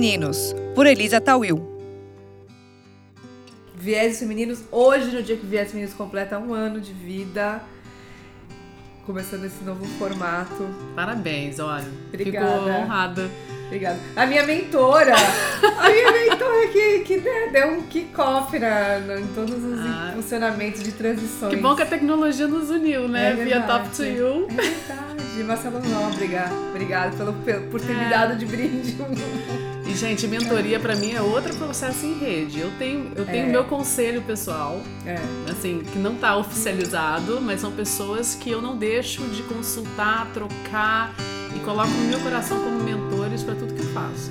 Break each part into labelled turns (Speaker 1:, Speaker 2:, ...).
Speaker 1: Femininos, por Elisa Tawil.
Speaker 2: Viés Femininos, hoje, no dia que Viés Femininos completa um ano de vida, começando esse novo formato.
Speaker 3: Parabéns, olha.
Speaker 2: Obrigada.
Speaker 3: Fico honrada.
Speaker 2: Obrigada. A minha mentora, a minha mentora que, que né, deu um kick-off em todos os
Speaker 3: Ah.
Speaker 2: funcionamentos de transições.
Speaker 3: Que bom que a tecnologia nos uniu, né?
Speaker 2: É
Speaker 3: Via. Top to You.
Speaker 2: É verdade. Marcelo Nóbrega, obrigada pelo, pelo- por ter me
Speaker 3: É.
Speaker 2: dado de brinde.
Speaker 3: Gente, mentoria pra mim é outro processo em rede. Eu tenho, eu tenho
Speaker 2: É.
Speaker 3: meu conselho pessoal,
Speaker 2: É.
Speaker 3: assim, que não tá oficializado, mas são pessoas que eu não deixo de consultar, trocar e coloco no meu coração como mentores pra tudo que eu faço.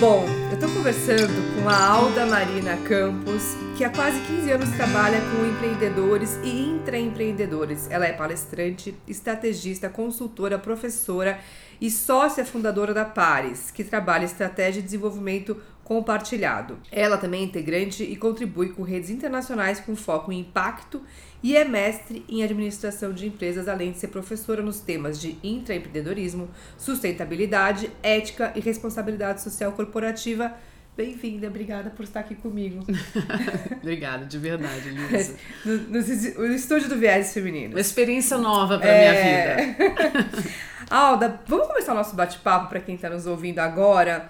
Speaker 2: Bom, eu tô conversando com a Alda Marina Campos, que há quase 15 anos trabalha com empreendedores e intraempreendedores. Ela é palestrante, estrategista, consultora, professora e sócia fundadora da Pares, que trabalha estratégia e desenvolvimento compartilhado. Ela também é integrante e contribui com redes internacionais com foco em impacto e é mestre em administração de empresas, além de ser professora nos temas de intraempreendedorismo, sustentabilidade, ética e responsabilidade social corporativa. Bem-vinda, obrigada por estar aqui comigo
Speaker 3: Obrigada, de verdade, Lisa.
Speaker 2: no, no- no estúdio do Viés
Speaker 3: Uma
Speaker 2: Feminino.
Speaker 3: experiência nova pra
Speaker 2: É.
Speaker 3: minha vida.
Speaker 2: Alda, vamos começar o nosso bate-papo para quem está nos ouvindo agora,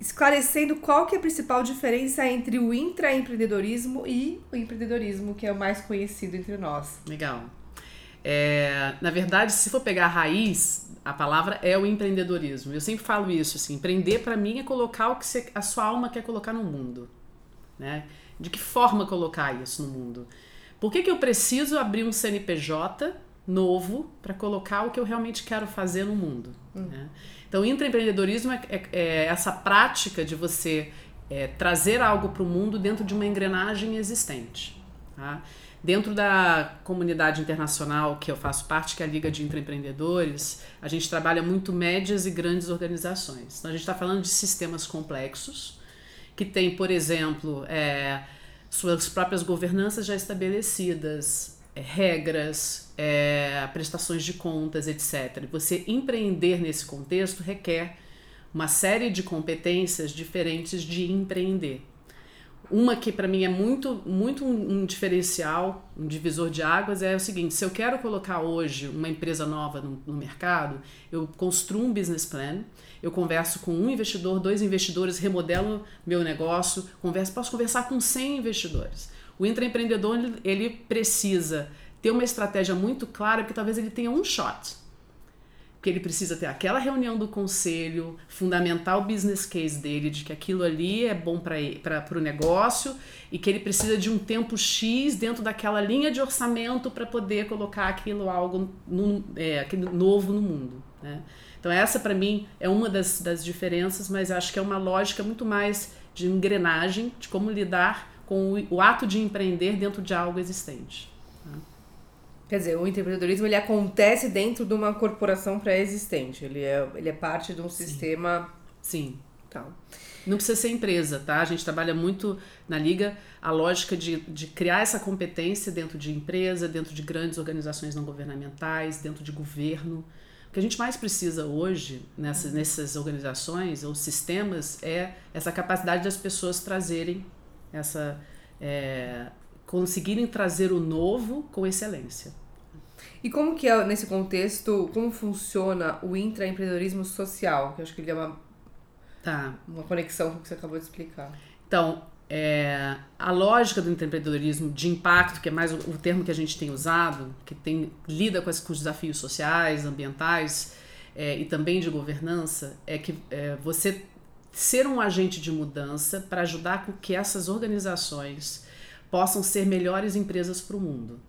Speaker 2: esclarecendo qual que é a principal diferença entre o intraempreendedorismo e o empreendedorismo, que é o mais conhecido entre nós.
Speaker 3: Legal. É, na verdade, se for pegar a raiz, a palavra é o empreendedorismo. Eu sempre falo isso, assim, empreender para mim é colocar o que você- a sua alma quer colocar no mundo, né? De que forma colocar isso no mundo? Por que, que eu preciso abrir um CNPJ novo para colocar o que eu realmente quero fazer no mundo? né? Então, intraempreendedorismo é, é- é essa prática de você é, trazer algo para o mundo dentro de uma engrenagem existente. Tá? Dentro da comunidade internacional que eu faço parte, que é a Liga de Intraempreendedores, a gente trabalha muito médias e grandes organizações. Então, a gente está falando de sistemas complexos, que tem, por exemplo, é, suas próprias governanças já estabelecidas, é, regras, é, prestações de contas, etc. Você empreender nesse contexto requer uma série de competências diferentes de empreender. Uma que para mim é muito, muito um, diferencial, um divisor de águas, é o seguinte: se eu quero colocar hoje uma empresa nova no, no mercado, eu construo um business plan, eu converso com um investidor, dois investidores, remodelo meu negócio, converso, posso conversar com 100 investidores. O intraempreendedor ele precisa ter uma estratégia muito clara, porque talvez ele tenha um shot porque ele precisa ter aquela reunião do conselho, fundamentar o business case dele, de que aquilo ali é bom para o negócio e que ele precisa de um tempo X dentro daquela linha de orçamento para poder colocar aquilo algo no, é, aquilo novo no mundo. Né? Então, essa para mim é uma das, das diferenças, mas acho que é uma lógica muito mais de engrenagem, de como lidar com o, o ato de empreender dentro de algo existente.
Speaker 2: Quer dizer, o empreendedorismo ele acontece dentro de uma corporação pré-existente. Ele é, ele é parte de um sistema
Speaker 3: Sim.
Speaker 2: tal.
Speaker 3: Não precisa ser empresa, tá? A gente trabalha muito na Liga a lógica de, de criar essa competência dentro de empresa, dentro de grandes organizações não governamentais, dentro de governo. O que a gente mais precisa hoje nessas, nessas organizações ou sistemas é essa capacidade das pessoas trazerem essa. é, conseguirem trazer o novo com excelência.
Speaker 2: E como que é, nesse contexto, como funciona o intraempreendedorismo social? Que eu acho que ele é uma,
Speaker 3: Tá.
Speaker 2: uma conexão com o que você acabou de explicar.
Speaker 3: Então, é, a lógica do empreendedorismo de impacto, que é mais o, o termo que a gente tem usado, que tem, lida com, as- com os desafios sociais, ambientais é, e também de governança, é que é, você ser um agente de mudança para ajudar com que essas organizações possam ser melhores empresas para o mundo.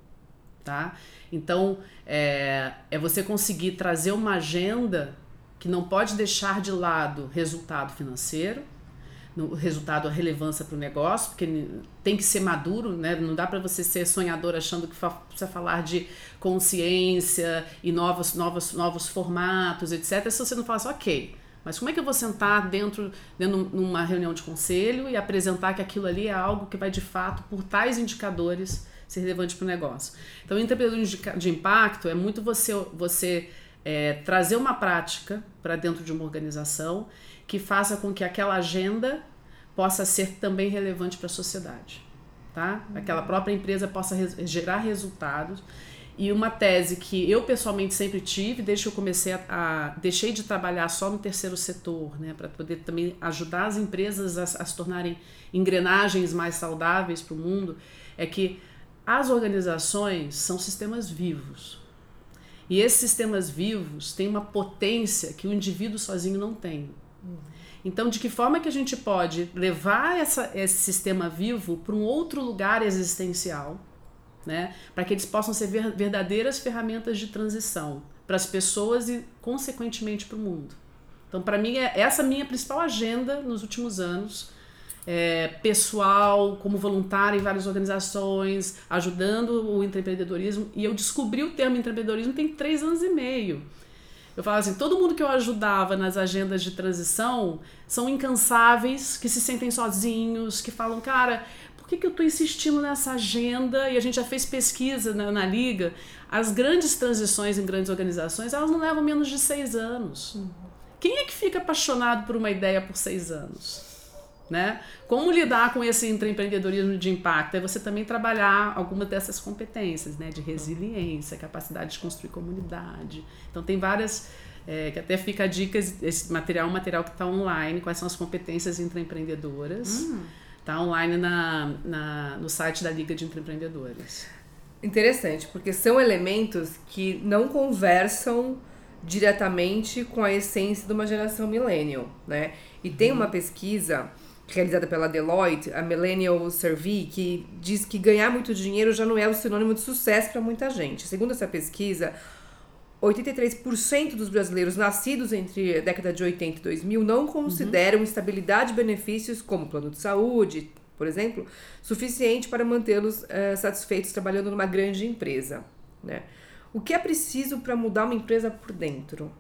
Speaker 3: Tá? Então, é, é você conseguir trazer uma agenda que não pode deixar de lado resultado financeiro, no resultado a relevância para o negócio, porque tem que ser maduro, né? Não dá para você ser sonhador achando que precisa falar de consciência e novos, novos, novos formatos, etc. Se você não fala assim, ok, mas como é que eu vou sentar dentro, dentro de uma reunião de conselho e apresentar que aquilo ali é algo que vai de fato, por tais indicadores, ser relevante para o negócio? Então, o empreendedorismo de, de impacto é muito você, você é, trazer uma prática para dentro de uma organização que faça com que aquela agenda possa ser também relevante para a sociedade, tá? Aquela própria empresa possa res gerar resultados e uma tese que eu pessoalmente sempre tive, desde que eu comecei a, a deixei de trabalhar só no terceiro setor, né, para poder também ajudar as empresas a, a se tornarem engrenagens mais saudáveis para o mundo, é que as organizações são sistemas vivos. E esses sistemas vivos têm uma potência que o indivíduo sozinho não tem. Então, de que forma que a gente pode levar essa, esse sistema vivo para um outro lugar existencial, né? para que eles possam ser verdadeiras ferramentas de transição para as pessoas e, consequentemente, para o mundo. Então, para mim, é essa minha principal agenda nos últimos anos. É, pessoal, como voluntário em várias organizações, ajudando o empreendedorismo. E eu descobri o termo empreendedorismo tem três anos e meio. Eu falo assim, todo mundo que eu ajudava nas agendas de transição são incansáveis, que se sentem sozinhos, que falam, cara, por que, que eu estou insistindo nessa agenda? E a gente já fez pesquisa na, na, Liga. As grandes transições em grandes organizações, elas não levam menos de seis anos. Uhum. Quem é que fica apaixonado por uma ideia por seis anos? Né? Como lidar com esse empreendedorismo de impacto? É você também trabalhar alguma dessas competências, né? De resiliência, capacidade de construir comunidade. Então tem várias, é, que até fica a dica, esse material é um material que está online, quais são as competências intraempreendedoras. Está hum. online na, na, no site da Liga de Empreendedores.
Speaker 2: Interessante, porque são elementos que não conversam diretamente com a essência de uma geração millennial, né? E tem uma pesquisa realizada pela Deloitte, a Millennial Survey, que diz que ganhar muito dinheiro já não é o sinônimo de sucesso para muita gente. Segundo essa pesquisa, 83% dos brasileiros nascidos entre a década de 80 e 2000 não consideram uhum. estabilidade e benefícios, como plano de saúde, por exemplo, suficiente para mantê-los uh, satisfeitos trabalhando numa grande empresa. Né? O que é preciso para mudar uma empresa por dentro?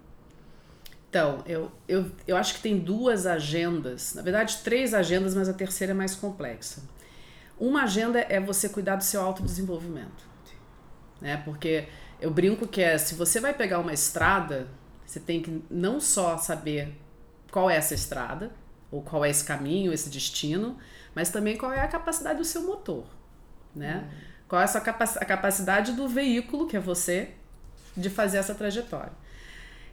Speaker 3: Então, eu, eu, eu acho que tem duas agendas, na verdade, três agendas, mas a terceira é mais complexa. Uma agenda é você cuidar do seu autodesenvolvimento. Né? Porque eu brinco que é, se você vai pegar uma estrada, você tem que não só saber qual é essa estrada, ou qual é esse caminho, esse destino, mas também qual é a capacidade do seu motor. Né? Uhum. Qual é a, sua capac a capacidade do veículo, que é você, de fazer essa trajetória.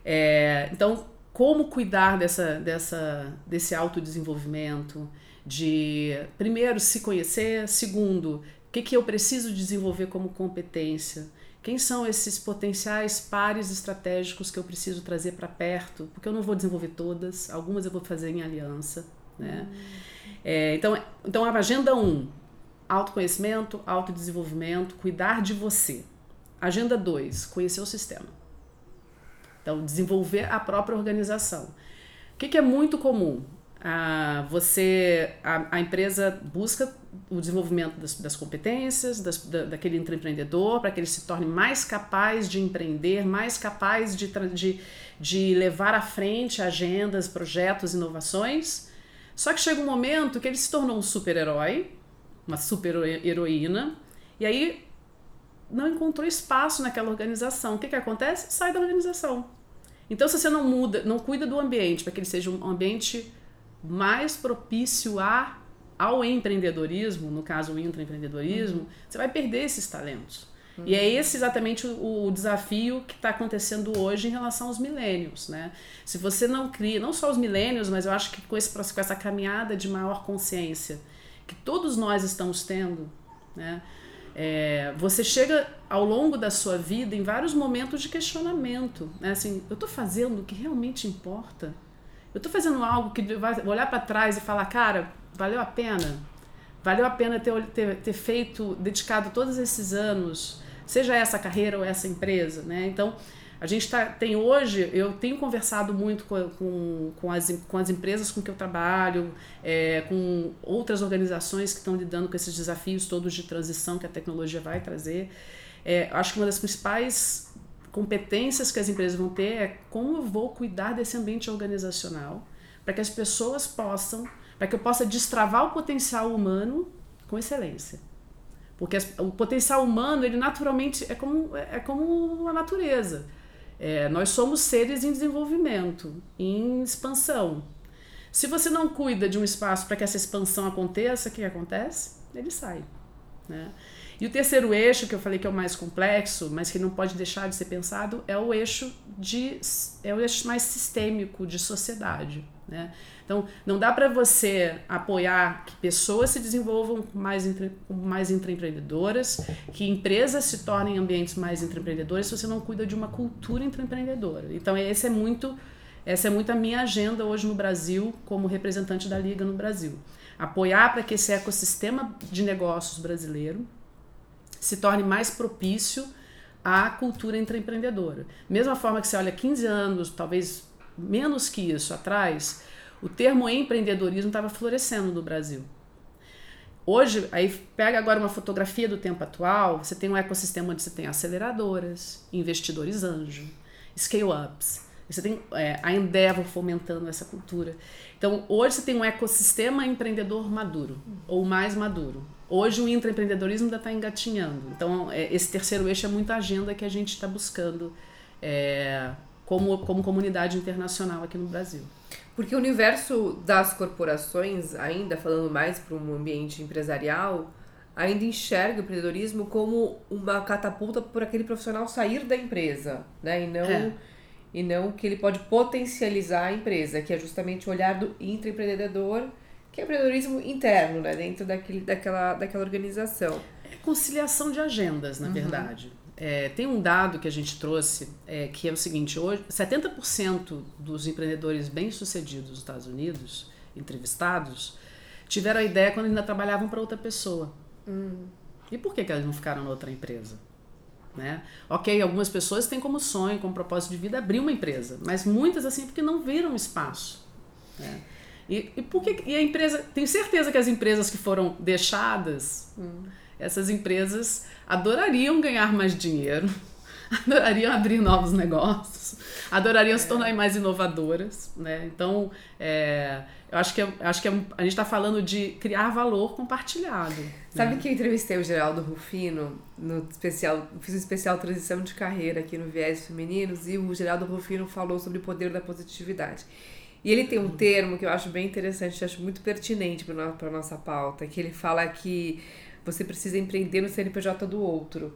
Speaker 3: É, então, como cuidar dessa, dessa, desse autodesenvolvimento, de, primeiro, se conhecer, segundo, o que, que eu preciso desenvolver como competência, quem são esses potenciais pares estratégicos que eu preciso trazer para perto, porque eu não vou desenvolver todas, algumas eu vou fazer em aliança, né? É, então, então, a agenda 1, um, autoconhecimento, autodesenvolvimento, cuidar de você. Agenda 2, conhecer o sistema. Então, desenvolver a própria organização. O que, que é muito comum? Ah, você, a, a, empresa busca o desenvolvimento das, das competências das, da, daquele empreendedor para que ele se torne mais capaz de empreender, mais capaz de, de, de levar à frente agendas, projetos, inovações. Só que chega um momento que ele se tornou um super-herói, uma super-heroína, e aí não encontrou espaço naquela organização. O que, que acontece? Sai da organização. Então, se você não muda, não cuida do ambiente para que ele seja um ambiente mais propício a, ao empreendedorismo, no caso o intraempreendedorismo, uhum. você vai perder esses talentos. Uhum. E é esse exatamente o, o desafio que está acontecendo hoje em relação aos milênios. Né? Se você não cria, não só os milênios, mas eu acho que com, esse, com essa caminhada de maior consciência que todos nós estamos tendo, né? É, você chega ao longo da sua vida em vários momentos de questionamento. Né? Assim, eu estou fazendo o que realmente importa? Eu estou fazendo algo que vai olhar para trás e falar, cara, valeu a pena? Valeu a pena ter, ter, ter feito, dedicado todos esses anos, seja essa carreira ou essa empresa, né? Então, a gente tá, tem hoje, eu tenho conversado muito com, com, com, as, com as empresas com que eu trabalho, é, com outras organizações que estão lidando com esses desafios todos de transição que a tecnologia vai trazer. É, acho que uma das principais competências que as empresas vão ter é como eu vou cuidar desse ambiente organizacional para que as pessoas possam, para que eu possa destravar o potencial humano com excelência. Porque o potencial humano, ele naturalmente é como, é como a natureza É, nós somos seres em desenvolvimento, em expansão. Se você não cuida de um espaço para que essa expansão aconteça, o que acontece? Ele sai. Né? E o terceiro eixo, que eu falei que é o mais complexo, mas que não pode deixar de ser pensado, é o eixo de é o eixo mais sistêmico de sociedade. Né? Então, não dá para você apoiar que pessoas se desenvolvam mais, entre, mais empreendedoras, que empresas se tornem ambientes mais empreendedores, se você não cuida de uma cultura empreendedora. Então, esse é muito, essa é muito a minha agenda hoje no Brasil, como representante da Liga no Brasil. Apoiar para que esse ecossistema de negócios brasileiro se torne mais propício à cultura empreendedora. Mesma forma que você olha 15 anos, talvez menos que isso atrás, o termo empreendedorismo estava florescendo no Brasil. Hoje, aí pega agora uma fotografia do tempo atual, você tem um ecossistema onde você tem aceleradoras, investidores anjo, scale-ups, você tem é, a Endeavor fomentando essa cultura. Então, hoje você tem um ecossistema empreendedor maduro, ou mais maduro. Hoje o intraempreendedorismo ainda está engatinhando. Então, é, esse terceiro eixo é muita agenda que a gente está buscando é, como, como comunidade internacional aqui no Brasil.
Speaker 2: Porque o universo das corporações, ainda falando mais para um ambiente empresarial, ainda enxerga o empreendedorismo como uma catapulta para aquele profissional sair da empresa, né? E não, é. e não que ele pode potencializar a empresa, que é justamente o olhar do intraempreendedor que é empreendedorismo interno, né? Dentro daquele, daquela, daquela organização.
Speaker 3: É conciliação de agendas, na uhum. verdade. É, tem um dado que a gente trouxe é, que é o seguinte: hoje 70% dos empreendedores bem-sucedidos nos Estados Unidos, entrevistados, tiveram a ideia quando ainda trabalhavam para outra pessoa. Hum. E por que, que elas não ficaram na outra empresa? Né? Ok, algumas pessoas têm como sonho, como propósito de vida abrir uma empresa, mas muitas assim porque não viram espaço. Né? E, e, por que, e a empresa. Tenho certeza que as empresas que foram deixadas, hum. essas empresas adorariam ganhar mais dinheiro, adorariam abrir novos negócios, adorariam é. se tornar mais inovadoras. Né? Então, é, eu acho que, é, acho que é, a gente está falando de criar valor compartilhado.
Speaker 2: Sabe né? que eu entrevistei o Geraldo Rufino no especial, fiz um especial transição de carreira aqui no Viés Femininos e o Geraldo Rufino falou sobre o poder da positividade. E ele tem um termo que eu acho bem interessante, eu acho muito pertinente para a nossa pauta, que ele fala que você precisa empreender no CNPJ do outro.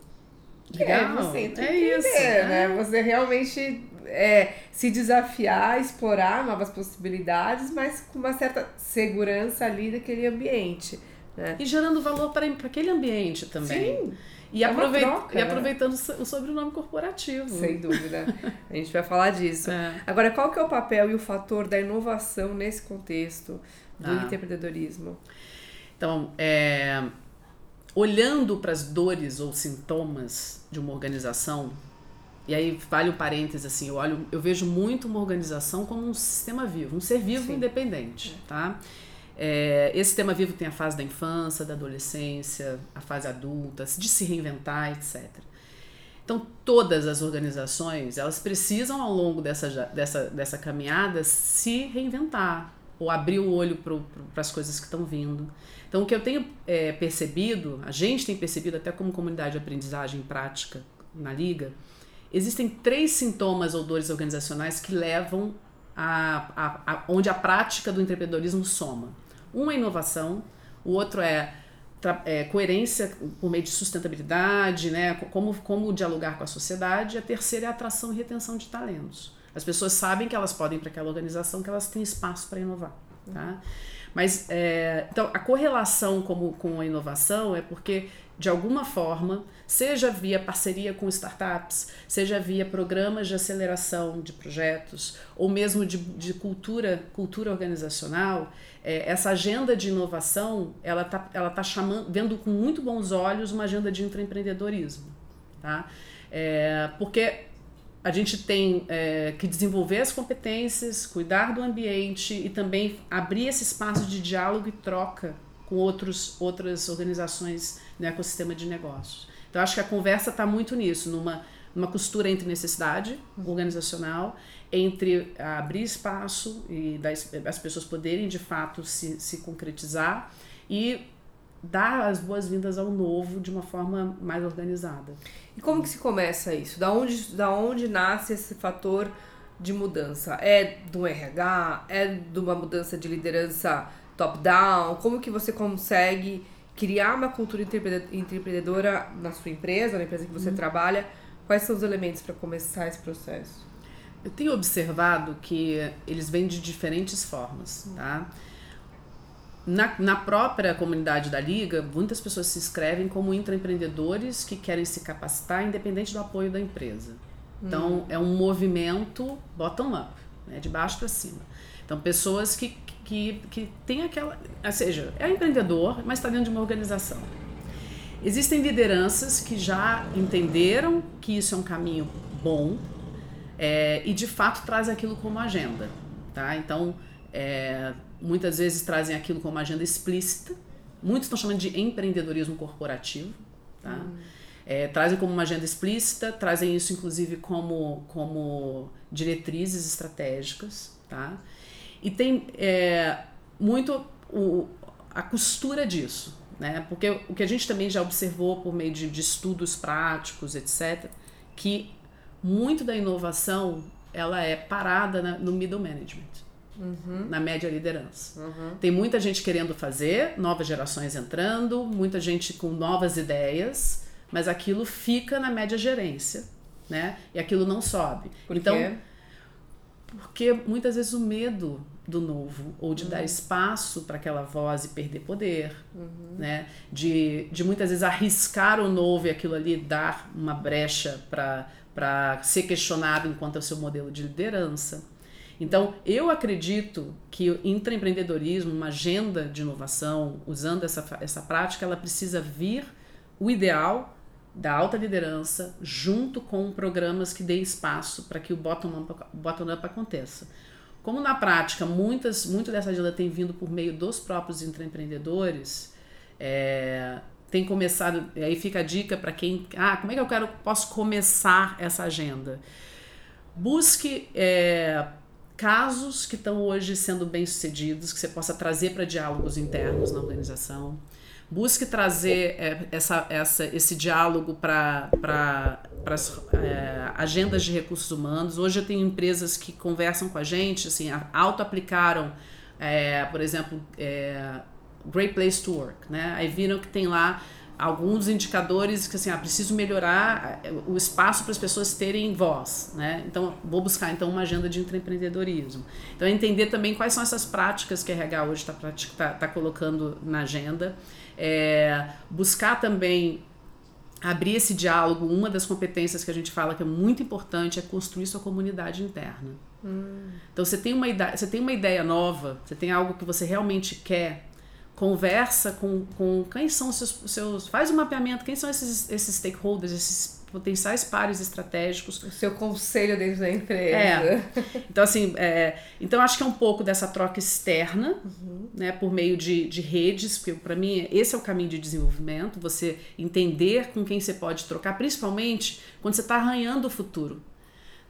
Speaker 2: É Legal. é você é isso, né? É. Você realmente é, se desafiar, explorar novas possibilidades, mas com uma certa segurança ali daquele ambiente. Né?
Speaker 3: E gerando valor para aquele ambiente também. Sim. E, é aproveit troca, e né? aproveitando o sobrenome corporativo.
Speaker 2: Sem dúvida. A gente vai falar disso. É. Agora, qual que é o papel e o fator da inovação nesse contexto do ah. empreendedorismo?
Speaker 3: Então, é, olhando para as dores ou sintomas de uma organização, e aí vale um parênteses assim, eu olho, eu vejo muito uma organização como um sistema vivo, um ser vivo Sim. independente, é. tá? É, esse sistema vivo tem a fase da infância, da adolescência, a fase adulta, de se reinventar, etc. Então, todas as organizações, elas precisam, ao longo dessa, dessa, dessa caminhada, se reinventar, ou abrir o olho para as coisas que estão vindo. Então, o que eu tenho é, percebido, a gente tem percebido, até como comunidade de aprendizagem prática na Liga, existem três sintomas ou dores organizacionais que levam a, a, a onde a prática do empreendedorismo soma. Um é inovação, o outro é, é, coerência por meio de sustentabilidade, né? como, como dialogar com a sociedade, e a terceira é atração e retenção de talentos. As pessoas sabem que elas podem para aquela organização, que elas têm espaço para inovar. Tá? Mas, é, então, a correlação como, com a inovação é porque, de alguma forma, seja via parceria com startups, seja via programas de aceleração de projetos, ou mesmo de, de cultura, cultura organizacional, é, essa agenda de inovação, ela está ela tá chamando, vendo com muito bons olhos uma agenda de intraempreendedorismo. Tá? É, porque a gente tem é, que desenvolver as competências, cuidar do ambiente e também abrir esse espaço de diálogo e troca com outros, outras organizações no ecossistema de negócios. Então, acho que a conversa está muito nisso, numa, numa costura entre necessidade organizacional entre abrir espaço e das, as pessoas poderem de fato se, se concretizar e dar as boas-vindas ao novo de uma forma mais organizada.
Speaker 2: E como que se começa isso? Da onde, da onde nasce esse fator de mudança? É do RH? É de uma mudança de liderança top-down? Como que você consegue criar uma cultura empreendedora na sua empresa, na empresa que você uhum. trabalha? Quais são os elementos para começar esse processo?
Speaker 3: Eu tenho observado que eles vêm de diferentes formas, tá? Na, na própria comunidade da Liga, muitas pessoas se inscrevem como intraempreendedores que querem se capacitar independente do apoio da empresa. Então, hum. é um movimento bottom-up, né, de baixo para cima. Então, pessoas que, que, que têm aquela. Ou seja, é empreendedor, mas está dentro de uma organização. Existem lideranças que já entenderam que isso é um caminho bom é, e, de fato, trazem aquilo como agenda. Tá? Então, é, muitas vezes trazem aquilo como agenda explícita. Muitos estão chamando de empreendedorismo corporativo. Tá? Hum. É, trazem como uma agenda explícita, trazem isso inclusive como, como diretrizes estratégicas. Tá? E tem é, muito o, a costura disso. Né? Porque o que a gente também já observou por meio de, de estudos práticos, etc., que muito da inovação ela é parada na, no middle management. Uhum. na média liderança. Uhum. Tem muita gente querendo fazer, novas gerações entrando, muita gente com novas ideias, mas aquilo fica na média gerência, né? E aquilo não sobe.
Speaker 2: Por
Speaker 3: então,
Speaker 2: quê?
Speaker 3: porque muitas vezes o medo do novo ou de uhum. dar espaço para aquela voz e perder poder, uhum. né? De, de muitas vezes arriscar o novo e aquilo ali dar uma brecha para para ser questionado enquanto é o seu modelo de liderança. Então, eu acredito que o intraempreendedorismo, uma agenda de inovação, usando essa, essa prática, ela precisa vir o ideal da alta liderança junto com programas que dê espaço para que o bottom-up bottom up aconteça. Como na prática muitas, muito dessa agenda tem vindo por meio dos próprios intraempreendedores, é, tem começado, aí fica a dica para quem, ah, como é que eu quero, posso começar essa agenda? Busque é, casos que estão hoje sendo bem sucedidos, que você possa trazer para diálogos internos na organização. Busque trazer é, essa, essa, esse diálogo para as é, agendas de recursos humanos. Hoje eu tenho empresas que conversam com a gente, assim, auto-aplicaram, é, por exemplo, é, Great Place to Work. Né? Aí viram que tem lá alguns indicadores que assim, ah, preciso melhorar eh, o espaço para as pessoas terem voz, né? Então, vou buscar então uma agenda de empreendedorismo. Então, entender também quais são essas práticas que a RH hoje está tá, tá colocando na agenda. É, buscar também abrir esse diálogo. Uma das competências que a gente fala que é muito importante é construir sua comunidade interna. Hum. Então, você tem, uma ideia, você tem uma ideia nova, você tem algo que você realmente quer conversa com, com quem são os seus, seus. Faz o um mapeamento, quem são esses, esses stakeholders, esses potenciais pares estratégicos.
Speaker 2: O seu conselho dentro da empresa.
Speaker 3: É. Então, assim, é, então acho que é um pouco dessa troca externa, uhum. né, por meio de, de redes, porque para mim esse é o caminho de desenvolvimento, você entender com quem você pode trocar, principalmente quando você está arranhando o futuro.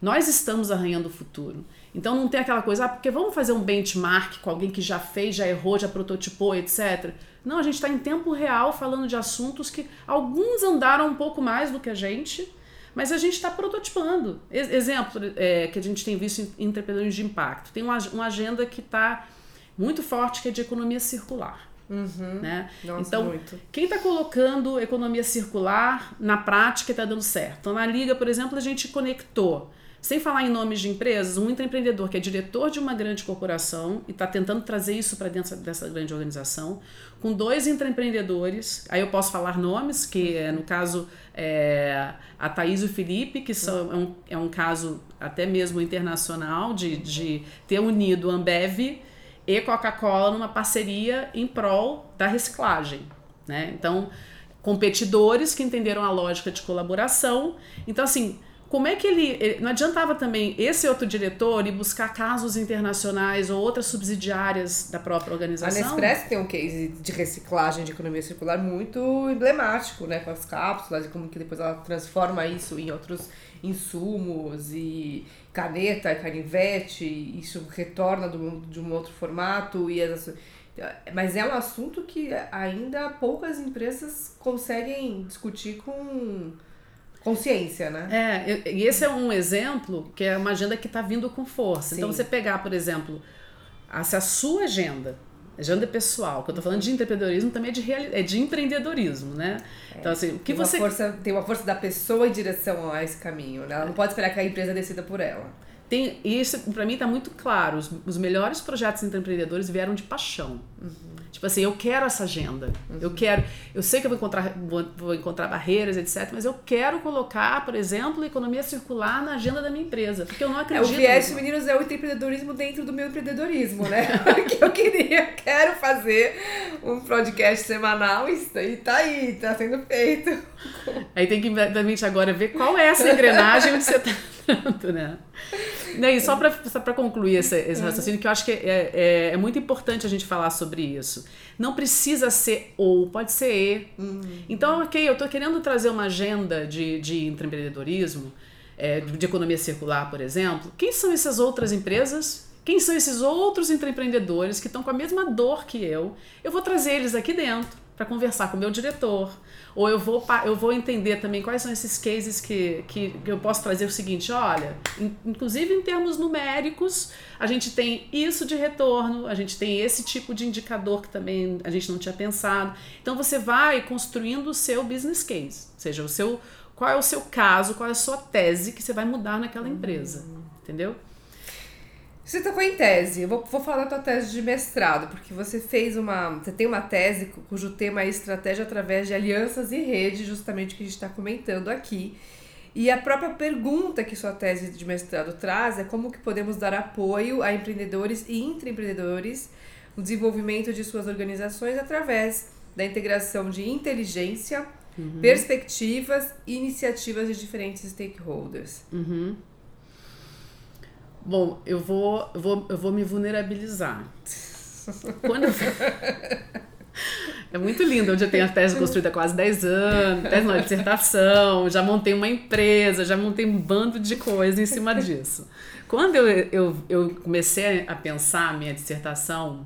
Speaker 3: Nós estamos arranhando o futuro. Então não tem aquela coisa, ah, porque vamos fazer um benchmark com alguém que já fez, já errou, já prototipou, etc. Não, a gente está em tempo real falando de assuntos que alguns andaram um pouco mais do que a gente, mas a gente está prototipando. Exemplo é, que a gente tem visto em empreendedores de impacto. Tem uma, uma agenda que está muito forte que é de economia circular.
Speaker 2: Uhum.
Speaker 3: Né?
Speaker 2: Nossa,
Speaker 3: então,
Speaker 2: muito.
Speaker 3: quem está colocando economia circular na prática está dando certo? Então, na Liga, por exemplo, a gente conectou sem falar em nomes de empresas, um empreendedor que é diretor de uma grande corporação e está tentando trazer isso para dentro dessa grande organização, com dois empreendedores, aí eu posso falar nomes, que é, no caso é, a Thaís e o Felipe, que são, é, um, é um caso até mesmo internacional de, de ter unido Ambev e Coca-Cola numa parceria em prol da reciclagem. Né? Então, competidores que entenderam a lógica de colaboração. Então, assim, como é que ele, ele, Não adiantava também esse outro diretor ir buscar casos internacionais ou outras subsidiárias da própria organização?
Speaker 2: A Nespresso tem um case de reciclagem de economia circular muito emblemático, né? Com as cápsulas e como que depois ela transforma isso em outros insumos e caneta, canivete, isso retorna do, de um outro formato e as, Mas é um assunto que ainda poucas empresas conseguem discutir com consciência, né?
Speaker 3: É, e esse é um exemplo que é uma agenda que está vindo com força. Então, Sim. Então, você pegar, por exemplo, se a sua agenda agenda pessoal, que eu tô falando de empreendedorismo também é de, real, é de empreendedorismo, né?
Speaker 2: É, então, assim, o que tem você. Uma força, tem uma força da pessoa em direção a esse caminho, né? Ela não pode esperar que a empresa decida por ela.
Speaker 3: Tem, isso, para mim, está muito claro. Os, os melhores projetos empreendedores vieram de paixão. Uhum. Tipo assim, eu quero essa agenda. Uhum. Eu quero. Eu sei que eu vou encontrar, vou, vou, encontrar barreiras, etc. Mas eu quero colocar, por exemplo, a economia circular na agenda da minha empresa. Porque eu não acredito.
Speaker 2: É, o viés femininos é o empreendedorismo dentro do meu empreendedorismo, né? que eu queria, quero fazer um podcast semanal e tá aí, tá sendo feito.
Speaker 3: Aí tem que imediatamente agora ver qual é essa engrenagem onde você tá tanto, né? E só para só concluir esse, esse uhum. raciocínio, que eu acho que é, é, é, muito importante a gente falar sobre isso. Não precisa ser ou, pode ser e. Uhum. Então, ok, eu estou querendo trazer uma agenda de, de empreendedorismo, é, de economia circular, por exemplo. Quem são essas outras empresas? Quem são esses outros empreendedores que estão com a mesma dor que eu? Eu vou trazer eles aqui dentro para conversar com o meu diretor, ou eu vou, eu vou entender também quais são esses cases que, que, que eu posso trazer o seguinte: olha, in, inclusive em termos numéricos, a gente tem isso de retorno, a gente tem esse tipo de indicador que também a gente não tinha pensado. Então você vai construindo o seu business case, ou seja, o seu, qual é o seu caso, qual é a sua tese que você vai mudar naquela empresa. Uhum. Entendeu?
Speaker 2: Você tocou em tese. Eu vou, vou falar da tua tese de mestrado, porque você fez uma. Você tem uma tese cujo tema é estratégia através de alianças e rede, justamente o que a gente está comentando aqui. E a própria pergunta que sua tese de mestrado traz é como que podemos dar apoio a empreendedores e intraempreendedores no desenvolvimento de suas organizações através da integração de inteligência, uhum. perspectivas e iniciativas de diferentes stakeholders.
Speaker 3: Uhum. Bom, eu vou, eu vou, eu vou me vulnerabilizar. Quando eu... É muito lindo, onde eu tenho a tese construída há quase 10 anos, tese não, dissertação, já montei uma empresa, já montei um bando de coisas em cima disso. Quando eu, eu, eu comecei a pensar a minha dissertação,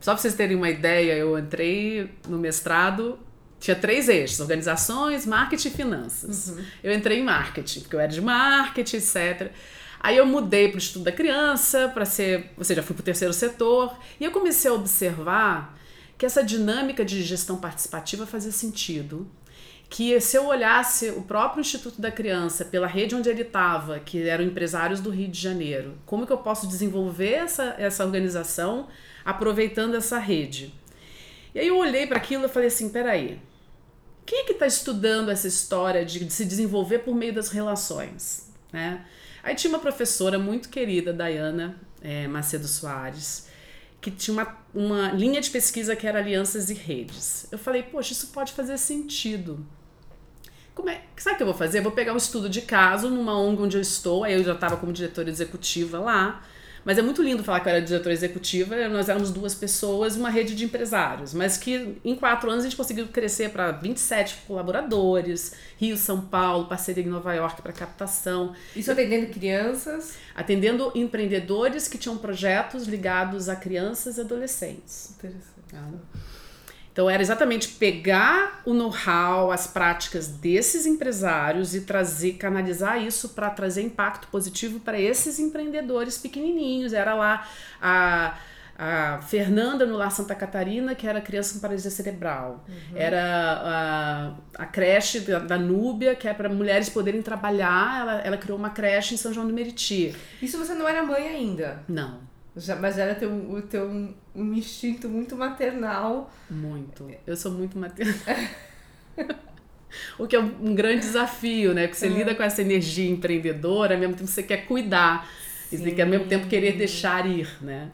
Speaker 3: só para vocês terem uma ideia, eu entrei no mestrado, tinha três eixos: organizações, marketing e finanças. Uhum. Eu entrei em marketing, porque eu era de marketing, etc. Aí eu mudei para o estudo da criança, para ser, ou seja, fui para o terceiro setor, e eu comecei a observar que essa dinâmica de gestão participativa fazia sentido. Que se eu olhasse o próprio Instituto da Criança pela rede onde ele estava, que eram empresários do Rio de Janeiro, como que eu posso desenvolver essa, essa organização aproveitando essa rede? E aí eu olhei para aquilo e falei assim, peraí, quem é que está estudando essa história de, de se desenvolver por meio das relações? Né? Aí tinha uma professora muito querida, Dayana é, Macedo Soares, que tinha uma, uma linha de pesquisa que era alianças e redes. Eu falei, poxa, isso pode fazer sentido. Como é? Sabe o que eu vou fazer? Eu vou pegar um estudo de caso numa ONG onde eu estou, aí eu já estava como diretora executiva lá. Mas é muito lindo falar que eu era diretora executiva, nós éramos duas pessoas, uma rede de empresários, mas que em quatro anos a gente conseguiu crescer para 27 colaboradores, Rio, São Paulo, parceria em Nova York para captação.
Speaker 2: Isso atendendo crianças?
Speaker 3: Atendendo empreendedores que tinham projetos ligados a crianças e adolescentes.
Speaker 2: Interessante. Ah.
Speaker 3: Então era exatamente pegar o know-how, as práticas desses empresários e trazer, canalizar isso para trazer impacto positivo para esses empreendedores pequenininhos. Era lá a a Fernanda no Lar Santa Catarina, que era criança com paralisia cerebral. Uhum. Era a, a creche da, da Núbia, que é para mulheres poderem trabalhar. Ela, ela criou uma creche em São João do Meriti.
Speaker 2: Isso você não era mãe ainda?
Speaker 3: Não.
Speaker 2: Já, mas era teu, o teu um, um instinto muito maternal.
Speaker 3: Muito. Eu sou muito maternal. o que é um, grande desafio, né? Porque você é. lida com essa energia empreendedora, ao mesmo tempo você quer cuidar. Sim. E você quer ao mesmo tempo querer deixar ir, né?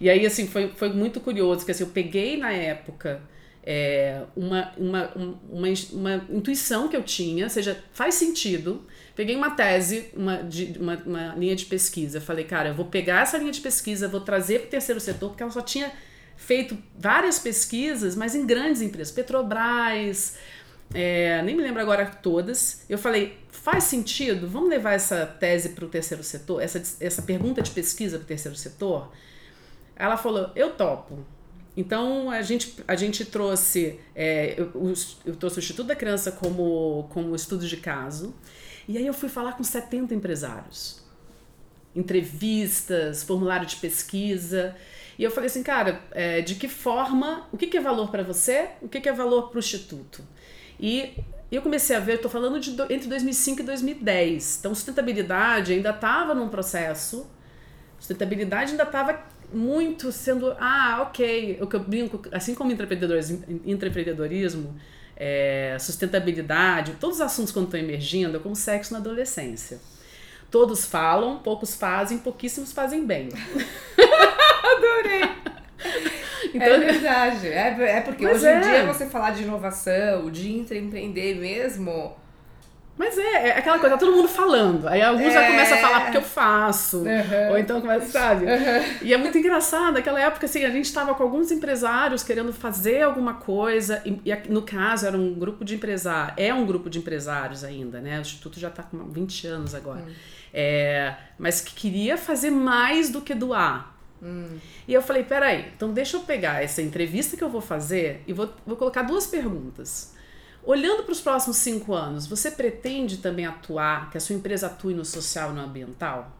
Speaker 3: E aí, assim, foi, foi muito curioso, porque assim, eu peguei na época é, uma, uma, uma, uma intuição que eu tinha, ou seja, faz sentido, Peguei uma tese, uma, de, uma, uma linha de pesquisa. Falei, cara, eu vou pegar essa linha de pesquisa, vou trazer para o terceiro setor, porque ela só tinha feito várias pesquisas, mas em grandes empresas. Petrobras, é, nem me lembro agora todas. Eu falei, faz sentido? Vamos levar essa tese para o terceiro setor, essa, essa pergunta de pesquisa para o terceiro setor? Ela falou, eu topo. Então a gente, a gente trouxe, é, eu, eu trouxe o Instituto da Criança como, como estudo de caso, e aí eu fui falar com 70 empresários. Entrevistas, formulário de pesquisa. E eu falei assim, cara, é, de que forma, o que, que é valor para você, o que, que é valor para o Instituto? E eu comecei a ver, estou falando de entre 2005 e 2010. Então, sustentabilidade ainda estava num processo, sustentabilidade ainda estava muito sendo, ah, ok, o que eu brinco, assim como intraempreendedorismo, é, sustentabilidade, todos os assuntos quando estão emergindo, é como sexo na adolescência. Todos falam, poucos fazem, pouquíssimos fazem bem.
Speaker 2: Adorei! Então, é verdade. É, é porque hoje é. em dia você falar de inovação, de empreender mesmo.
Speaker 3: Mas é, é aquela coisa, tá todo mundo falando. Aí alguns é... já começam a falar porque eu faço. Uhum. Ou então começa, sabe? Uhum. E é muito engraçado, naquela época, assim, a gente estava com alguns empresários querendo fazer alguma coisa. E, e, no caso, era um grupo de empresários. É um grupo de empresários ainda, né? O Instituto já está com 20 anos agora. Uhum. É, mas que queria fazer mais do que doar. Hum. E eu falei, peraí, então deixa eu pegar essa entrevista que eu vou fazer e vou, vou colocar duas perguntas. Olhando para os próximos cinco anos, você pretende também atuar, que a sua empresa atue no social e no ambiental?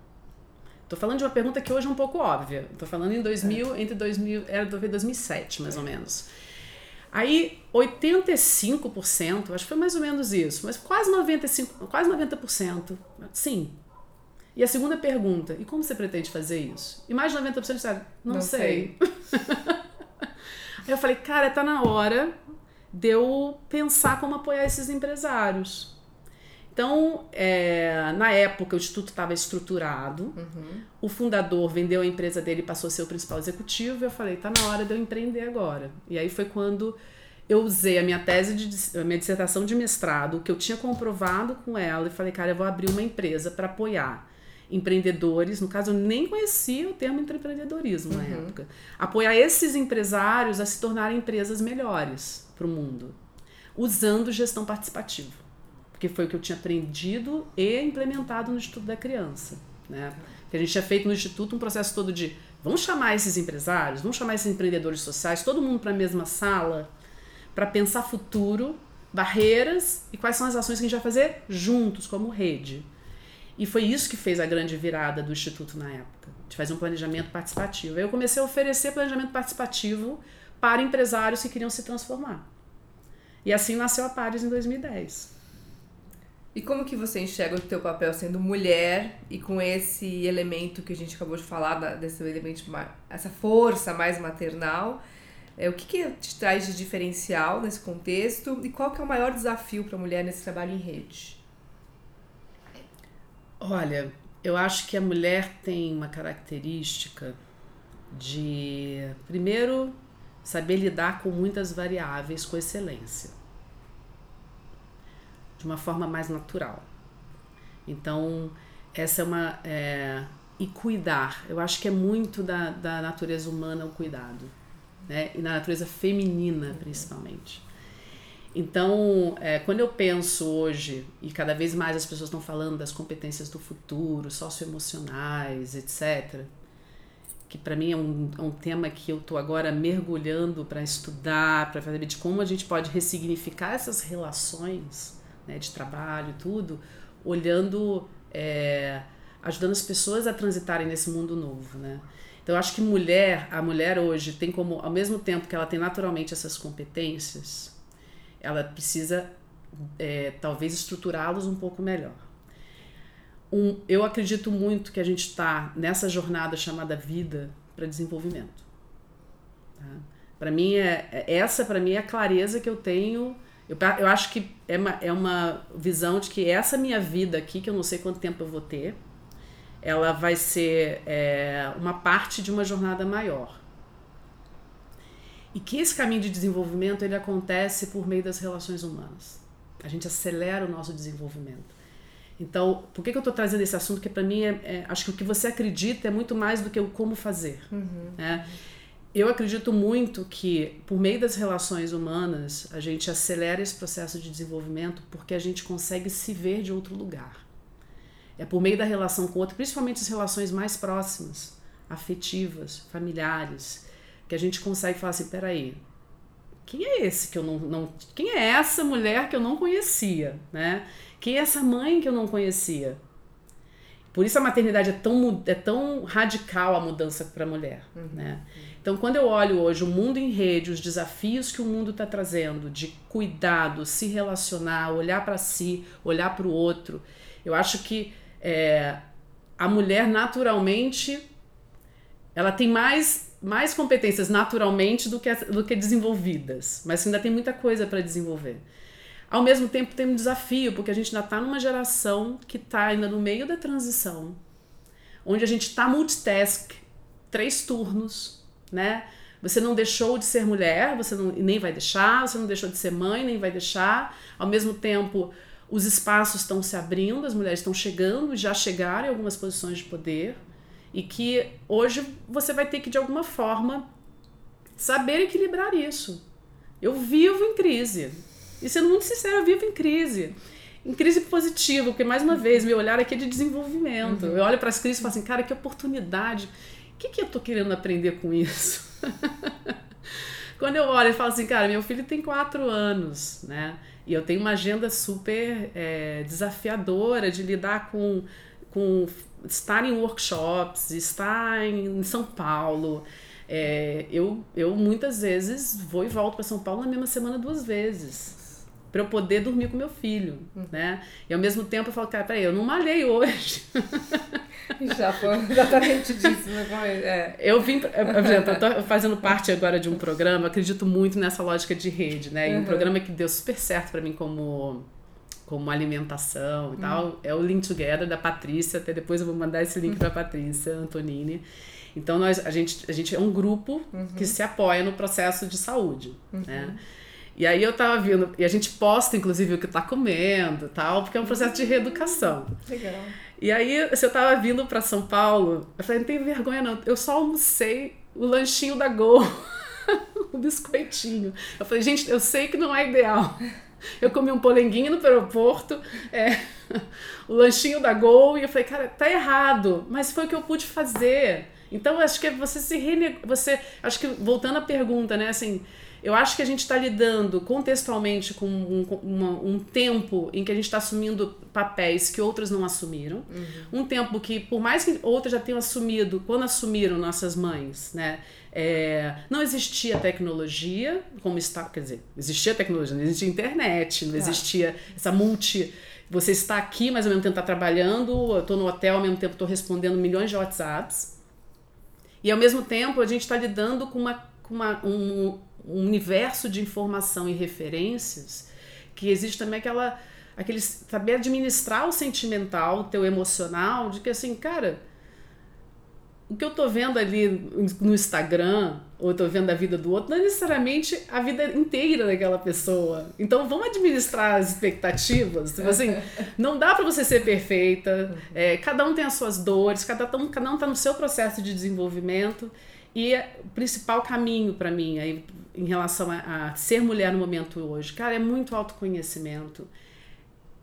Speaker 3: Estou falando de uma pergunta que hoje é um pouco óbvia. Estou falando em 2000, é. entre 2000, era 2007 mais ou menos. Aí 85%, acho que foi mais ou menos isso, mas quase 95, quase 90%, sim, e a segunda pergunta, e como você pretende fazer isso? E mais de 90% disseram, não, não sei. sei. Aí eu falei, cara, tá na hora de eu pensar como apoiar esses empresários. Então, é, na época, o Instituto estava estruturado, uhum. o fundador vendeu a empresa dele e passou a ser o principal executivo, e eu falei, tá na hora de eu empreender agora. E aí foi quando eu usei a minha tese, de, a minha dissertação de mestrado, que eu tinha comprovado com ela, e falei, cara, eu vou abrir uma empresa para apoiar empreendedores, no caso eu nem conhecia o termo empreendedorismo uhum. na época, apoiar esses empresários a se tornarem empresas melhores para o mundo, usando gestão participativa, porque foi o que eu tinha aprendido e implementado no Instituto da Criança, né? Que a gente tinha feito no Instituto um processo todo de vamos chamar esses empresários, vamos chamar esses empreendedores sociais, todo mundo para a mesma sala, para pensar futuro, barreiras e quais são as ações que a gente vai fazer juntos, como rede. E foi isso que fez a grande virada do Instituto na época, de fazer um planejamento participativo. Aí eu comecei a oferecer planejamento participativo para empresários que queriam se transformar. E assim nasceu a Pares em 2010.
Speaker 2: E como que você enxerga o teu papel sendo mulher e com esse elemento que a gente acabou de falar, desse elemento, essa força mais maternal? É, o que, que te traz de diferencial nesse contexto e qual que é o maior desafio para a mulher nesse trabalho em rede?
Speaker 3: Olha, eu acho que a mulher tem uma característica de, primeiro, saber lidar com muitas variáveis com excelência, de uma forma mais natural. Então, essa é uma. É, e cuidar, eu acho que é muito da, da natureza humana o cuidado, né? e na natureza feminina, principalmente. Então, é, quando eu penso hoje, e cada vez mais as pessoas estão falando das competências do futuro, socioemocionais, etc., que para mim é um, é um tema que eu estou agora mergulhando para estudar, para saber de como a gente pode ressignificar essas relações né, de trabalho e tudo, olhando, é, ajudando as pessoas a transitarem nesse mundo novo, né? Então, eu acho que mulher, a mulher hoje tem como, ao mesmo tempo que ela tem naturalmente essas competências, ela precisa é, talvez estruturá-los um pouco melhor. Um, eu acredito muito que a gente está nessa jornada chamada vida para desenvolvimento. Tá? Para mim é, é essa para mim é a clareza que eu tenho. Eu, eu acho que é uma, é uma visão de que essa minha vida aqui, que eu não sei quanto tempo eu vou ter, ela vai ser é, uma parte de uma jornada maior e que esse caminho de desenvolvimento ele acontece por meio das relações humanas. A gente acelera o nosso desenvolvimento. Então, por que, que eu estou trazendo esse assunto? Que para mim é, é, acho que o que você acredita é muito mais do que o como fazer. Uhum. Né? Eu acredito muito que por meio das relações humanas a gente acelera esse processo de desenvolvimento porque a gente consegue se ver de outro lugar. É por meio da relação com o outro, principalmente as relações mais próximas, afetivas, familiares, que a gente consegue falar assim, peraí, quem é esse que eu não, não quem é essa mulher que eu não conhecia, né? Quem é essa mãe que eu não conhecia? Por isso a maternidade é tão, é tão radical a mudança para a mulher, uhum. né? Então, quando eu olho hoje o mundo em rede, os desafios que o mundo está trazendo de cuidado, se relacionar, olhar para si, olhar para o outro, eu acho que é, a mulher naturalmente ela tem mais, mais competências naturalmente do que, do que desenvolvidas, mas ainda tem muita coisa para desenvolver. Ao mesmo tempo tem um desafio, porque a gente ainda está numa geração que está ainda no meio da transição, onde a gente está multitask, três turnos, né? Você não deixou de ser mulher, você não, nem vai deixar, você não deixou de ser mãe, nem vai deixar. Ao mesmo tempo, os espaços estão se abrindo, as mulheres estão chegando, já chegaram em algumas posições de poder, e que hoje você vai ter que, de alguma forma, saber equilibrar isso. Eu vivo em crise. E sendo muito sincero, eu vivo em crise. Em crise positiva, porque, mais uma vez, meu olhar aqui é de desenvolvimento. Uhum. Eu olho para as crises e falo assim, cara, que oportunidade o que, que eu tô querendo aprender com isso? Quando eu olho e falo assim, cara, meu filho tem quatro anos, né? E eu tenho uma agenda super é, desafiadora de lidar com, com estar em workshops, estar em São Paulo. É, eu, eu muitas vezes vou e volto para São Paulo na mesma semana duas vezes para eu poder dormir com meu filho, uhum. né? E ao mesmo tempo eu falo, cara, peraí, eu não malhei hoje.
Speaker 2: Já foi exatamente disso. Né? É.
Speaker 3: Eu vim, eu tô fazendo parte agora de um programa, acredito muito nessa lógica de rede, né? E um uhum. programa que deu super certo para mim como como alimentação e tal, uhum. é o Link Together da Patrícia, até depois eu vou mandar esse link para Patrícia Antonini. Então nós a gente a gente é um grupo uhum. que se apoia no processo de saúde, né? Uhum. E aí eu tava vindo, e a gente posta inclusive o que tá comendo, tal, porque é um processo de reeducação.
Speaker 2: Legal.
Speaker 3: E aí, se eu tava vindo para São Paulo, eu falei, não tem vergonha não, eu só almocei o lanchinho da Gol, o biscoitinho. Eu falei, gente, eu sei que não é ideal. Eu comi um polenguinho no aeroporto, é, o lanchinho da Gol, e eu falei, cara, tá errado, mas foi o que eu pude fazer. Então, acho que você se rene... você Acho que, voltando à pergunta, né, assim, eu acho que a gente está lidando contextualmente com um, uma, um tempo em que a gente está assumindo papéis que outras não assumiram. Uhum. Um tempo que, por mais que outras já tenham assumido, quando assumiram nossas mães, né? É, não existia tecnologia, como está, quer dizer, existia tecnologia, não existia internet, não existia essa multi. Você está aqui, mas ao mesmo tempo está trabalhando, eu estou no hotel, ao mesmo tempo estou respondendo milhões de WhatsApps. E ao mesmo tempo a gente está lidando com, uma, com uma, um, um universo de informação e referências que existe também aquela aquele saber administrar o sentimental, o teu emocional, de que assim, cara, o que eu tô vendo ali no Instagram, ou eu tô vendo a vida do outro, não é necessariamente a vida inteira daquela pessoa. Então vamos administrar as expectativas. Tipo assim, não dá para você ser perfeita. É, cada um tem as suas dores, cada um, cada um tá no seu processo de desenvolvimento. E o principal caminho para mim, aí, em relação a, a, ser mulher no momento hoje, cara, é muito autoconhecimento.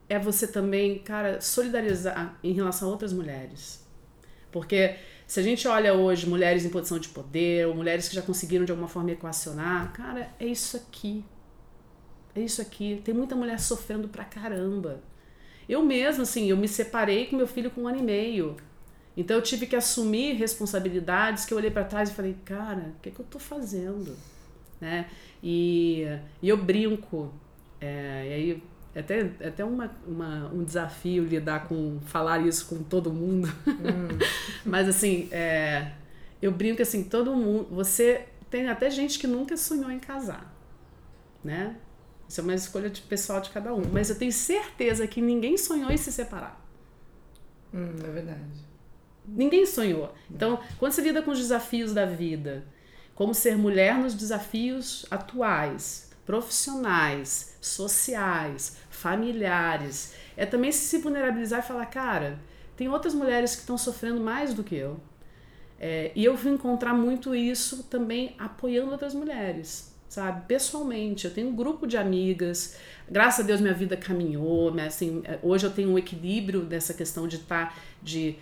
Speaker 3: É você também, cara, solidarizar em relação a outras mulheres. Porque se a gente olha hoje mulheres em posição de poder, ou mulheres que já conseguiram de alguma forma equacionar, cara, é isso aqui. É isso aqui. Tem muita mulher sofrendo pra caramba. Eu mesma, assim, eu me separei com meu filho com um ano e meio. Então eu tive que assumir responsabilidades que eu olhei para trás e falei, cara, o que, é que eu tô fazendo? Né? E, e eu brinco, é, e aí até, até uma, uma, um desafio lidar com falar isso com todo mundo. Hum. Mas assim, é, eu brinco assim, todo mundo. Você tem até gente que nunca sonhou em casar. Né? Isso é uma escolha de pessoal de cada um. Mas eu tenho certeza que ninguém sonhou em se separar.
Speaker 2: Hum, é verdade.
Speaker 3: Ninguém sonhou. Então, quando você lida com os desafios da vida, como ser mulher nos desafios atuais, profissionais, sociais, familiares, é também se vulnerabilizar e falar, cara, tem outras mulheres que estão sofrendo mais do que eu. É, e eu vou encontrar muito isso também apoiando outras mulheres, sabe? Pessoalmente, eu tenho um grupo de amigas, graças a Deus minha vida caminhou, né? assim, hoje eu tenho um equilíbrio dessa questão de estar, tá, de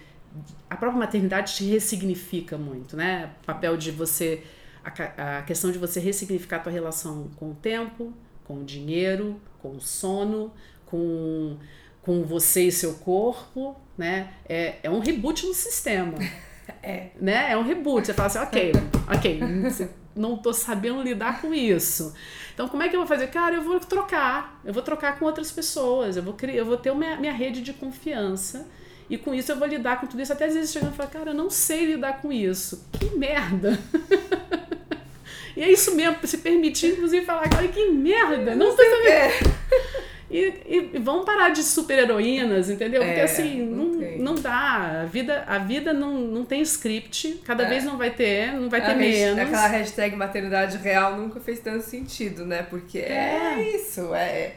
Speaker 3: a própria maternidade te ressignifica muito, né? O papel de você a, a questão de você ressignificar a tua relação com o tempo, com o dinheiro, com o sono, com, com você e seu corpo, né? É, é um reboot no sistema. É. Né? É um reboot. Você fala assim, ok, ok, não tô sabendo lidar com isso. Então, como é que eu vou fazer? Cara, eu vou trocar. Eu vou trocar com outras pessoas. Eu vou criar, eu vou ter minha, minha rede de confiança. E com isso eu vou lidar com tudo isso. Até às vezes chegando e falar, cara, eu não sei lidar com isso. Que merda! e é isso mesmo, se permitir, inclusive, falar, cara, que merda! Não, não tô sabendo. E, e, vamos parar de super-heroínas, entendeu? Porque é, assim, não, não dá. A vida, a vida não, não tem script, cada é. vez não vai ter, não vai a ter menos.
Speaker 2: Aquela hashtag maternidade real nunca fez tanto sentido, né? Porque é, é isso, é,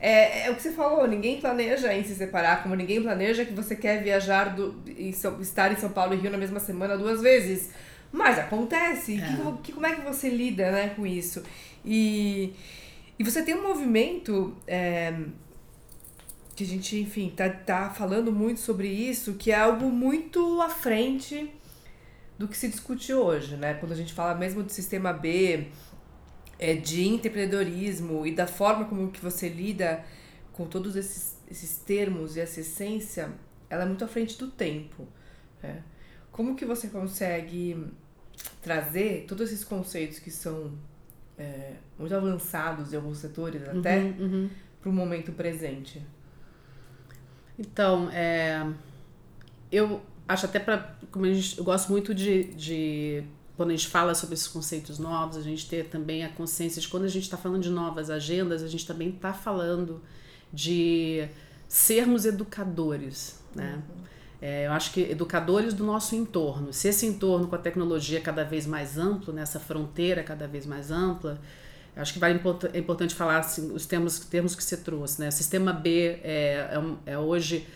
Speaker 2: é, é, o que você falou, ninguém planeja em se separar, como ninguém planeja que você quer viajar, do, em São, estar em São Paulo e Rio na mesma semana duas vezes. Mas acontece. É. Que, que, como é que você lida né, com isso? E. E você tem um movimento é, que a gente, enfim, tá, tá falando muito sobre isso, que é algo muito à frente do que se discute hoje, né? Quando a gente fala mesmo do sistema B, é, de empreendedorismo e da forma como que você lida com todos esses, esses termos e essa essência, ela é muito à frente do tempo. Né? Como que você consegue trazer todos esses conceitos que são é, muito avançados em alguns setores até uhum, uhum. para o momento presente?
Speaker 3: Então, é, eu acho até para. Como gente, eu gosto muito de, de. Quando a gente fala sobre esses conceitos novos, a gente ter também a consciência de quando a gente está falando de novas agendas, a gente também está falando de sermos educadores, né? Uhum. É, eu acho que educadores do nosso entorno. Se esse entorno com a tecnologia cada vez mais amplo, nessa fronteira cada vez mais ampla, acho que vale, é importante falar assim, os termos, termos que você trouxe. Né? O sistema B é, é, é hoje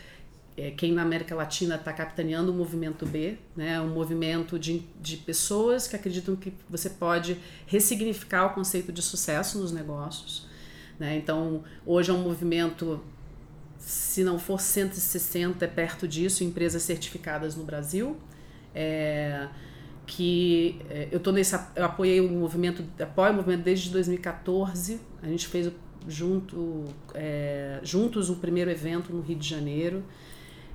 Speaker 3: é, quem na América Latina está capitaneando o movimento B, né? um movimento de, de pessoas que acreditam que você pode ressignificar o conceito de sucesso nos negócios. Né? Então, hoje é um movimento se não for 160, é perto disso, empresas certificadas no Brasil. É, que é, eu tô nesse eu apoiei o movimento apoio o movimento desde 2014 a gente fez junto é, juntos o primeiro evento no Rio de Janeiro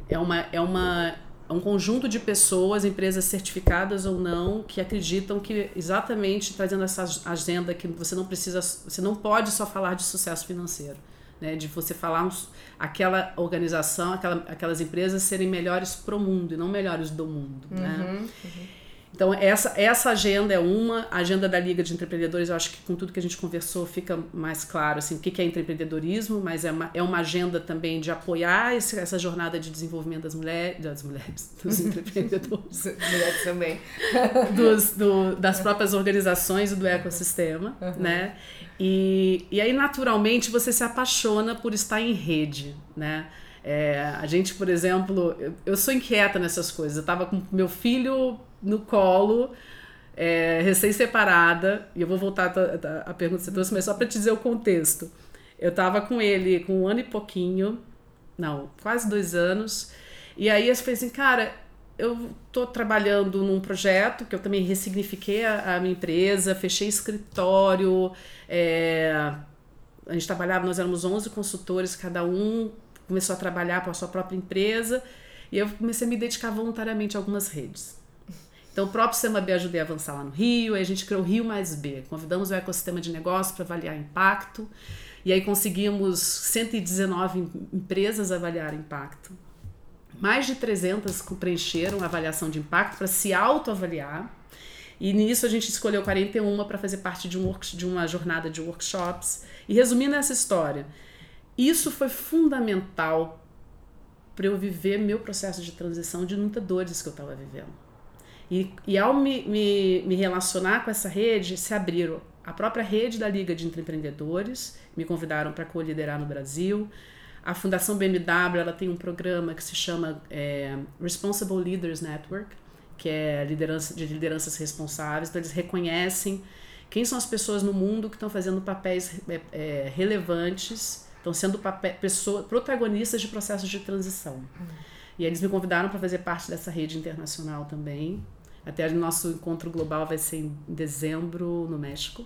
Speaker 3: é uma é uma é um conjunto de pessoas empresas certificadas ou não que acreditam que exatamente trazendo essa agenda que você não precisa você não pode só falar de sucesso financeiro né, de você falar aquela organização, aquela, aquelas empresas serem melhores pro mundo e não melhores do mundo. Uhum, né? Uhum. Então, essa, essa agenda é uma, a agenda da Liga de Empreendedores, eu acho que com tudo que a gente conversou fica mais claro assim, o que é empreendedorismo, mas é uma, é uma agenda também de apoiar esse, essa jornada de desenvolvimento das mulheres, das mulheres, dos empreendedores.
Speaker 2: mulheres também.
Speaker 3: Dos, do, das próprias organizações e do ecossistema, uhum. né? E, e aí, naturalmente, você se apaixona por estar em rede, né? É, a gente, por exemplo, eu, eu sou inquieta nessas coisas. Eu estava com meu filho no colo, é, recém-separada, e eu vou voltar à pergunta que você trouxe, mas só para te dizer o contexto. Eu estava com ele com um ano e pouquinho, não, quase dois anos, e aí eu falei assim, cara, eu estou trabalhando num projeto que eu também ressignifiquei a, a minha empresa, fechei escritório, é, a gente trabalhava, nós éramos 11 consultores, cada um começou a trabalhar para a sua própria empresa, e eu comecei a me dedicar voluntariamente a algumas redes. Então, o próprio Sistema B ajudei a avançar lá no Rio, aí a gente criou o Rio Mais B. Convidamos o ecossistema de negócio para avaliar impacto, e aí conseguimos 119 empresas avaliar impacto. Mais de 300 preencheram a avaliação de impacto para se autoavaliar. E nisso a gente escolheu 41 para fazer parte de, um work, de uma jornada de workshops. E resumindo essa história, isso foi fundamental para eu viver meu processo de transição de muitas dores que eu estava vivendo. E, e ao me, me, me relacionar com essa rede, se abriram a própria rede da Liga de Empreendedores, me convidaram para co-liderar no Brasil. A Fundação BMW ela tem um programa que se chama é, Responsible Leaders Network, que é liderança, de lideranças responsáveis. Então, eles reconhecem quem são as pessoas no mundo que estão fazendo papéis é, é, relevantes, estão sendo papel, pessoa, protagonistas de processos de transição. Hum. E eles me convidaram para fazer parte dessa rede internacional também. Até o nosso encontro global vai ser em dezembro no México.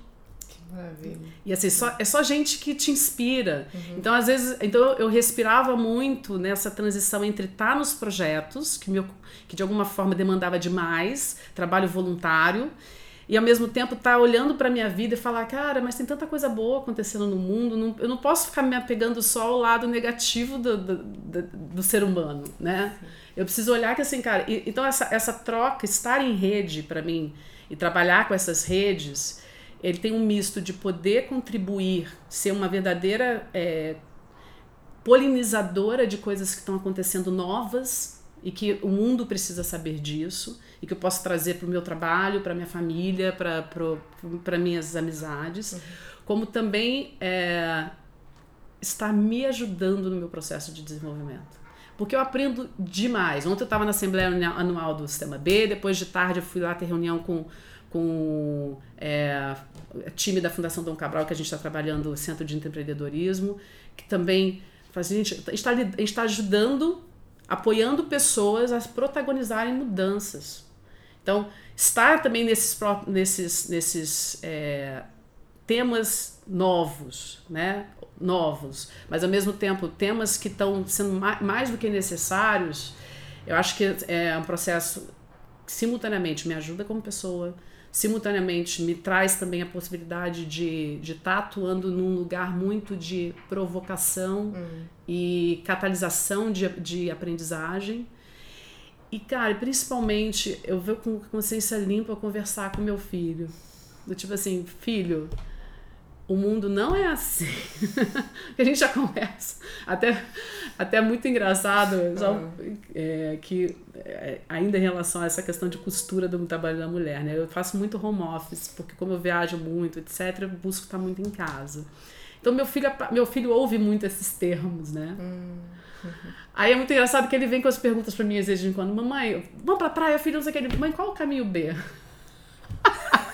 Speaker 2: Maravilha.
Speaker 3: E assim, só, é só gente que te inspira. Uhum. Então, às vezes, então eu respirava muito nessa transição entre estar nos projetos, que, meu, que de alguma forma demandava demais, trabalho voluntário, e ao mesmo tempo estar tá olhando para minha vida e falar, cara, mas tem tanta coisa boa acontecendo no mundo, não, eu não posso ficar me apegando só ao lado negativo do, do, do, do ser humano, né? Sim. Eu preciso olhar que assim, cara, e, então essa, essa troca, estar em rede para mim e trabalhar com essas redes ele tem um misto de poder contribuir, ser uma verdadeira é, polinizadora de coisas que estão acontecendo novas e que o mundo precisa saber disso e que eu posso trazer para o meu trabalho, para minha família, para minhas amizades, uhum. como também é, está me ajudando no meu processo de desenvolvimento. Porque eu aprendo demais. Ontem eu estava na Assembleia Anual do Sistema B, depois de tarde eu fui lá ter reunião com com é, time da Fundação Dom Cabral, que a gente está trabalhando, o Centro de Empreendedorismo, que também a, gente está, está ajudando, apoiando pessoas a protagonizarem mudanças. Então, estar também nesses, nesses, nesses é, temas novos, né? novos, mas ao mesmo tempo temas que estão sendo mais do que necessários, eu acho que é um processo que simultaneamente me ajuda como pessoa, simultaneamente me traz também a possibilidade de estar de tá atuando num lugar muito de provocação hum. e catalisação de, de aprendizagem. E, cara, principalmente eu vou com consciência limpa conversar com meu filho. Do tipo assim, filho, o mundo não é assim. a gente já conversa. Até, até muito engraçado já, é, que é, ainda em relação a essa questão de costura do trabalho da mulher, né? Eu faço muito home office, porque como eu viajo muito, etc, eu busco estar muito em casa. Então meu filho, meu filho ouve muito esses termos, né? Hum. Aí é muito engraçado que ele vem com as perguntas para mim às vezes de quando, mamãe, vamos pra praia, filho, não sei o que. Mãe, qual o caminho B?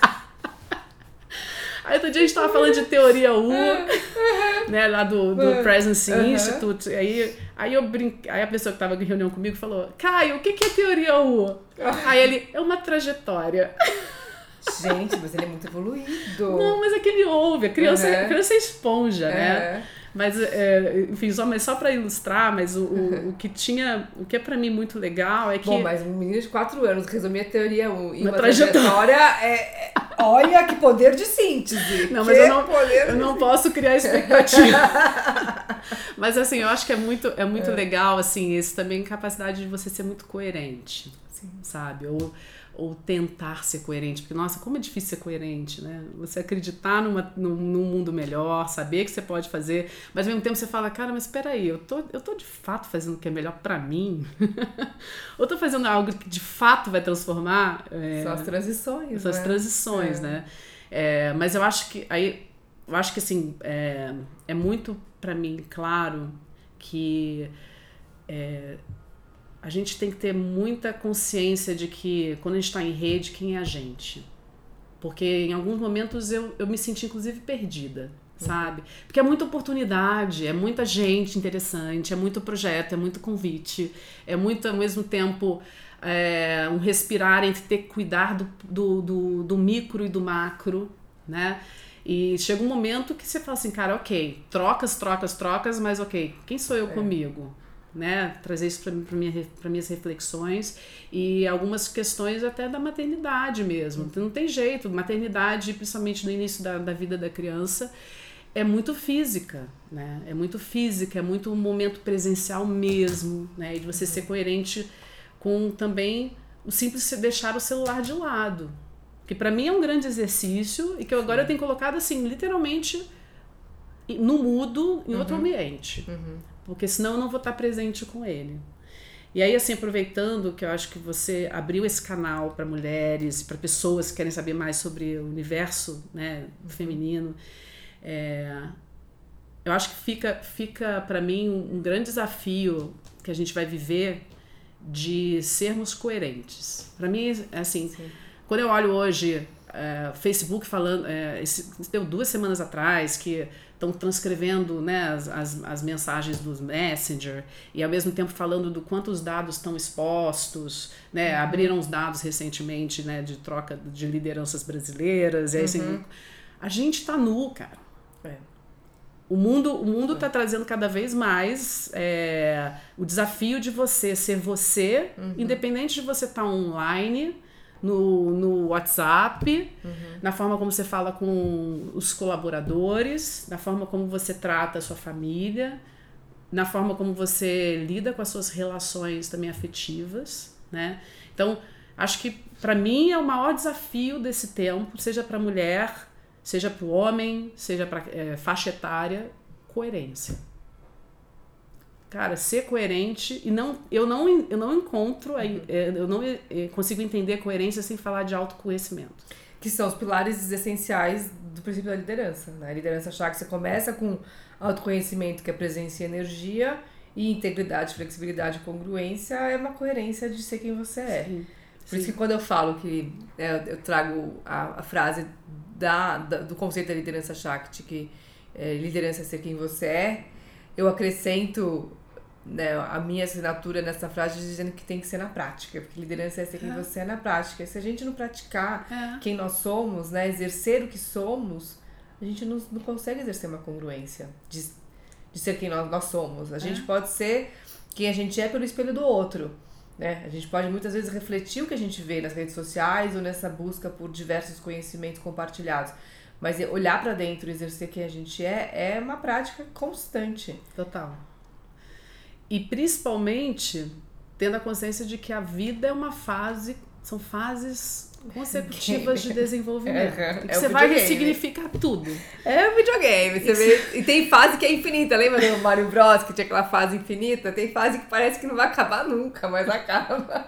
Speaker 3: Aí outro dia a gente tava falando de teoria U, né, lá do, do Presence uhum. Institute. Aí, aí eu brinquei, aí a pessoa que tava em reunião comigo falou: Caio, o que, que é teoria U? aí ele, é uma trajetória.
Speaker 2: Gente, mas ele é muito evoluído.
Speaker 3: Não, mas é que ele ouve, a criança, uhum. a criança é esponja, né? Mas, é, enfim, só, mas só para ilustrar, mas o, o, o, que tinha, o que é para mim muito legal é que.
Speaker 2: Bom, mas um menino de 4 anos resumir a teoria 1 e uma, uma trajetória, é, é, Olha que poder de síntese.
Speaker 3: Não, mas eu não, eu não posso criar expectativa. mas assim, eu acho que é muito, é muito é. legal, assim, esse também capacidade de você ser muito coerente. Sim. Sabe? Ou ou tentar ser coerente, porque nossa, como é difícil ser coerente, né? Você acreditar numa, num, num, mundo melhor, saber que você pode fazer, mas ao mesmo tempo você fala, cara, mas espera aí, eu tô, eu tô de fato fazendo o que é melhor para mim? ou tô fazendo algo que de fato vai transformar?
Speaker 2: É, São as transições,
Speaker 3: São né? transições, é. né? É, mas eu acho que aí, eu acho que assim, é, é muito para mim claro que é, a gente tem que ter muita consciência de que quando a gente está em rede, quem é a gente? Porque em alguns momentos eu, eu me senti inclusive perdida, sabe? Porque é muita oportunidade, é muita gente interessante, é muito projeto, é muito convite, é muito ao mesmo tempo é, um respirar entre ter que cuidar do, do, do, do micro e do macro, né? E chega um momento que você fala assim, cara, ok, trocas, trocas, trocas, mas ok, quem sou eu é. comigo? Né, trazer isso para minha, minhas reflexões e algumas questões até da maternidade mesmo. Não tem jeito, maternidade, principalmente no início da, da vida da criança, é muito física, né? É muito física, é muito um momento presencial mesmo, né? E de você ser coerente com também o simples deixar o celular de lado, que para mim é um grande exercício e que eu agora eu tenho colocado assim, literalmente no mudo em uhum. outro ambiente. Uhum porque senão eu não vou estar presente com ele. E aí, assim, aproveitando que eu acho que você abriu esse canal para mulheres, para pessoas que querem saber mais sobre o universo né, feminino, é, eu acho que fica, fica para mim um, um grande desafio que a gente vai viver de sermos coerentes. Para mim, assim, Sim. quando eu olho hoje é, Facebook falando, é, esse, deu duas semanas atrás que estão transcrevendo né, as, as, as, mensagens do Messenger e ao mesmo tempo falando do quanto os dados estão expostos, né, uhum. abriram os dados recentemente né, de troca de lideranças brasileiras, e aí, assim, uhum. a gente está nu, cara. É. O mundo o mundo está trazendo cada vez mais é, o desafio de você ser você, uhum. independente de você estar tá online, no, no WhatsApp, uhum. na forma como você fala com os colaboradores, na forma como você trata a sua família, na forma como você lida com as suas relações também afetivas, né? Então, acho que para mim é o maior desafio desse tempo, seja para mulher, seja para o homem, seja para é, faixa etária, coerência. Cara, ser coerente e não eu não eu não encontro uhum. É, eu não é, consigo entender coerência sem falar de autoconhecimento.
Speaker 2: Que são os pilares essenciais do princípio da liderança. Né? A liderança que você começa com autoconhecimento, que é presença e energia, e integridade, flexibilidade e congruência é uma coerência de ser quem você é. Sim. Por Sim. isso que quando eu falo que é, eu trago a, a frase da, da, do conceito da liderança Shakti, que é, liderança é ser quem você é, eu acrescento né, a minha assinatura nessa frase dizendo que tem que ser na prática, porque liderança é ser quem é. você é na prática. Se a gente não praticar é. quem nós somos, né, exercer o que somos, a gente não, não consegue exercer uma congruência de, de ser quem nós, nós somos. A gente é. pode ser quem a gente é pelo espelho do outro. Né? A gente pode muitas vezes refletir o que a gente vê nas redes sociais ou nessa busca por diversos conhecimentos compartilhados. Mas olhar para dentro e exercer quem a gente é é uma prática constante.
Speaker 3: Total. E principalmente tendo a consciência de que a vida é uma fase, são fases consecutivas de desenvolvimento. É, é você vai ressignificar tudo.
Speaker 2: É o videogame. Você vê, e tem fase que é infinita. Lembra do Mario Bros. que tinha aquela fase infinita? Tem fase que parece que não vai acabar nunca, mas acaba.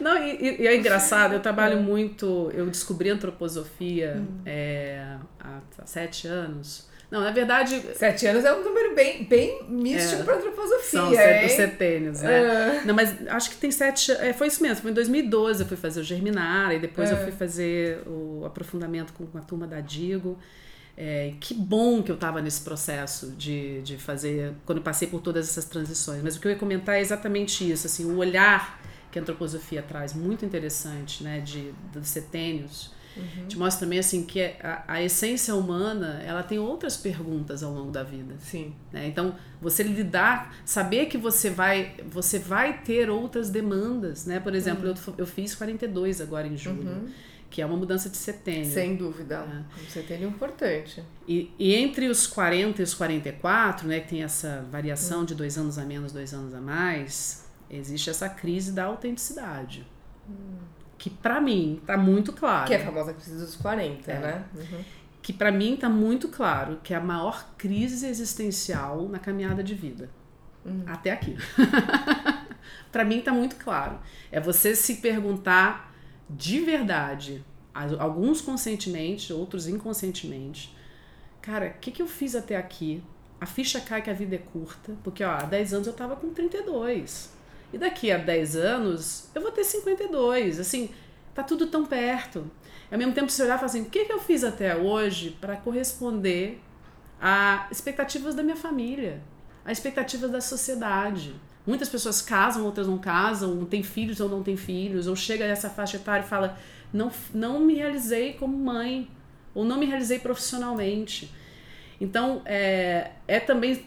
Speaker 3: Não, e, e é engraçado, eu trabalho é. muito. Eu descobri antroposofia hum. é, há sete anos. Não, na verdade.
Speaker 2: Sete anos é um número bem, bem místico é, para antroposofia. São
Speaker 3: hein? os setênios, né? É. Não, mas acho que tem sete. É, foi isso mesmo. Foi em 2012 eu fui fazer o Germinar, e depois é. eu fui fazer o aprofundamento com a turma da Digo. É, que bom que eu estava nesse processo de, de fazer, quando eu passei por todas essas transições. Mas o que eu ia comentar é exatamente isso, assim, o olhar que a antroposofia traz, muito interessante, né, de, dos setênios, Uhum. Te mostra também assim que a, a, essência humana ela tem outras perguntas ao longo da vida.
Speaker 2: Sim.
Speaker 3: Né? Então você lidar, saber que você vai você vai ter outras demandas, né? Por exemplo, uhum. eu, eu fiz 42 agora em julho. Uhum. Que é uma mudança de setênio.
Speaker 2: Sem dúvida. É. Um setênio importante.
Speaker 3: E, e entre os 40 e os 44, né, que tem essa variação de dois anos a menos, dois anos a mais, existe essa crise da autenticidade. Hum que para mim tá muito claro.
Speaker 2: Que é a famosa crise dos 40, é. né? Uhum.
Speaker 3: Que para mim tá muito claro que é a maior crise existencial na caminhada de vida. Uhum. Até aqui. para mim tá muito claro. É você se perguntar de verdade, alguns conscientemente, outros inconscientemente. Cara, o que, que eu fiz até aqui? A ficha cai que a vida é curta, porque ó, há 10 anos eu tava com 32. E daqui a 10 anos eu vou ter 52. Assim, tá tudo tão perto. Ao mesmo tempo, se olhar e assim, o que, que eu fiz até hoje para corresponder a expectativas da minha família, a expectativas da sociedade. Muitas pessoas casam, outras não casam, tem filhos ou não tem filhos, ou chega nessa faixa etária e fala, não, não me realizei como mãe, ou não me realizei profissionalmente. Então, é, é também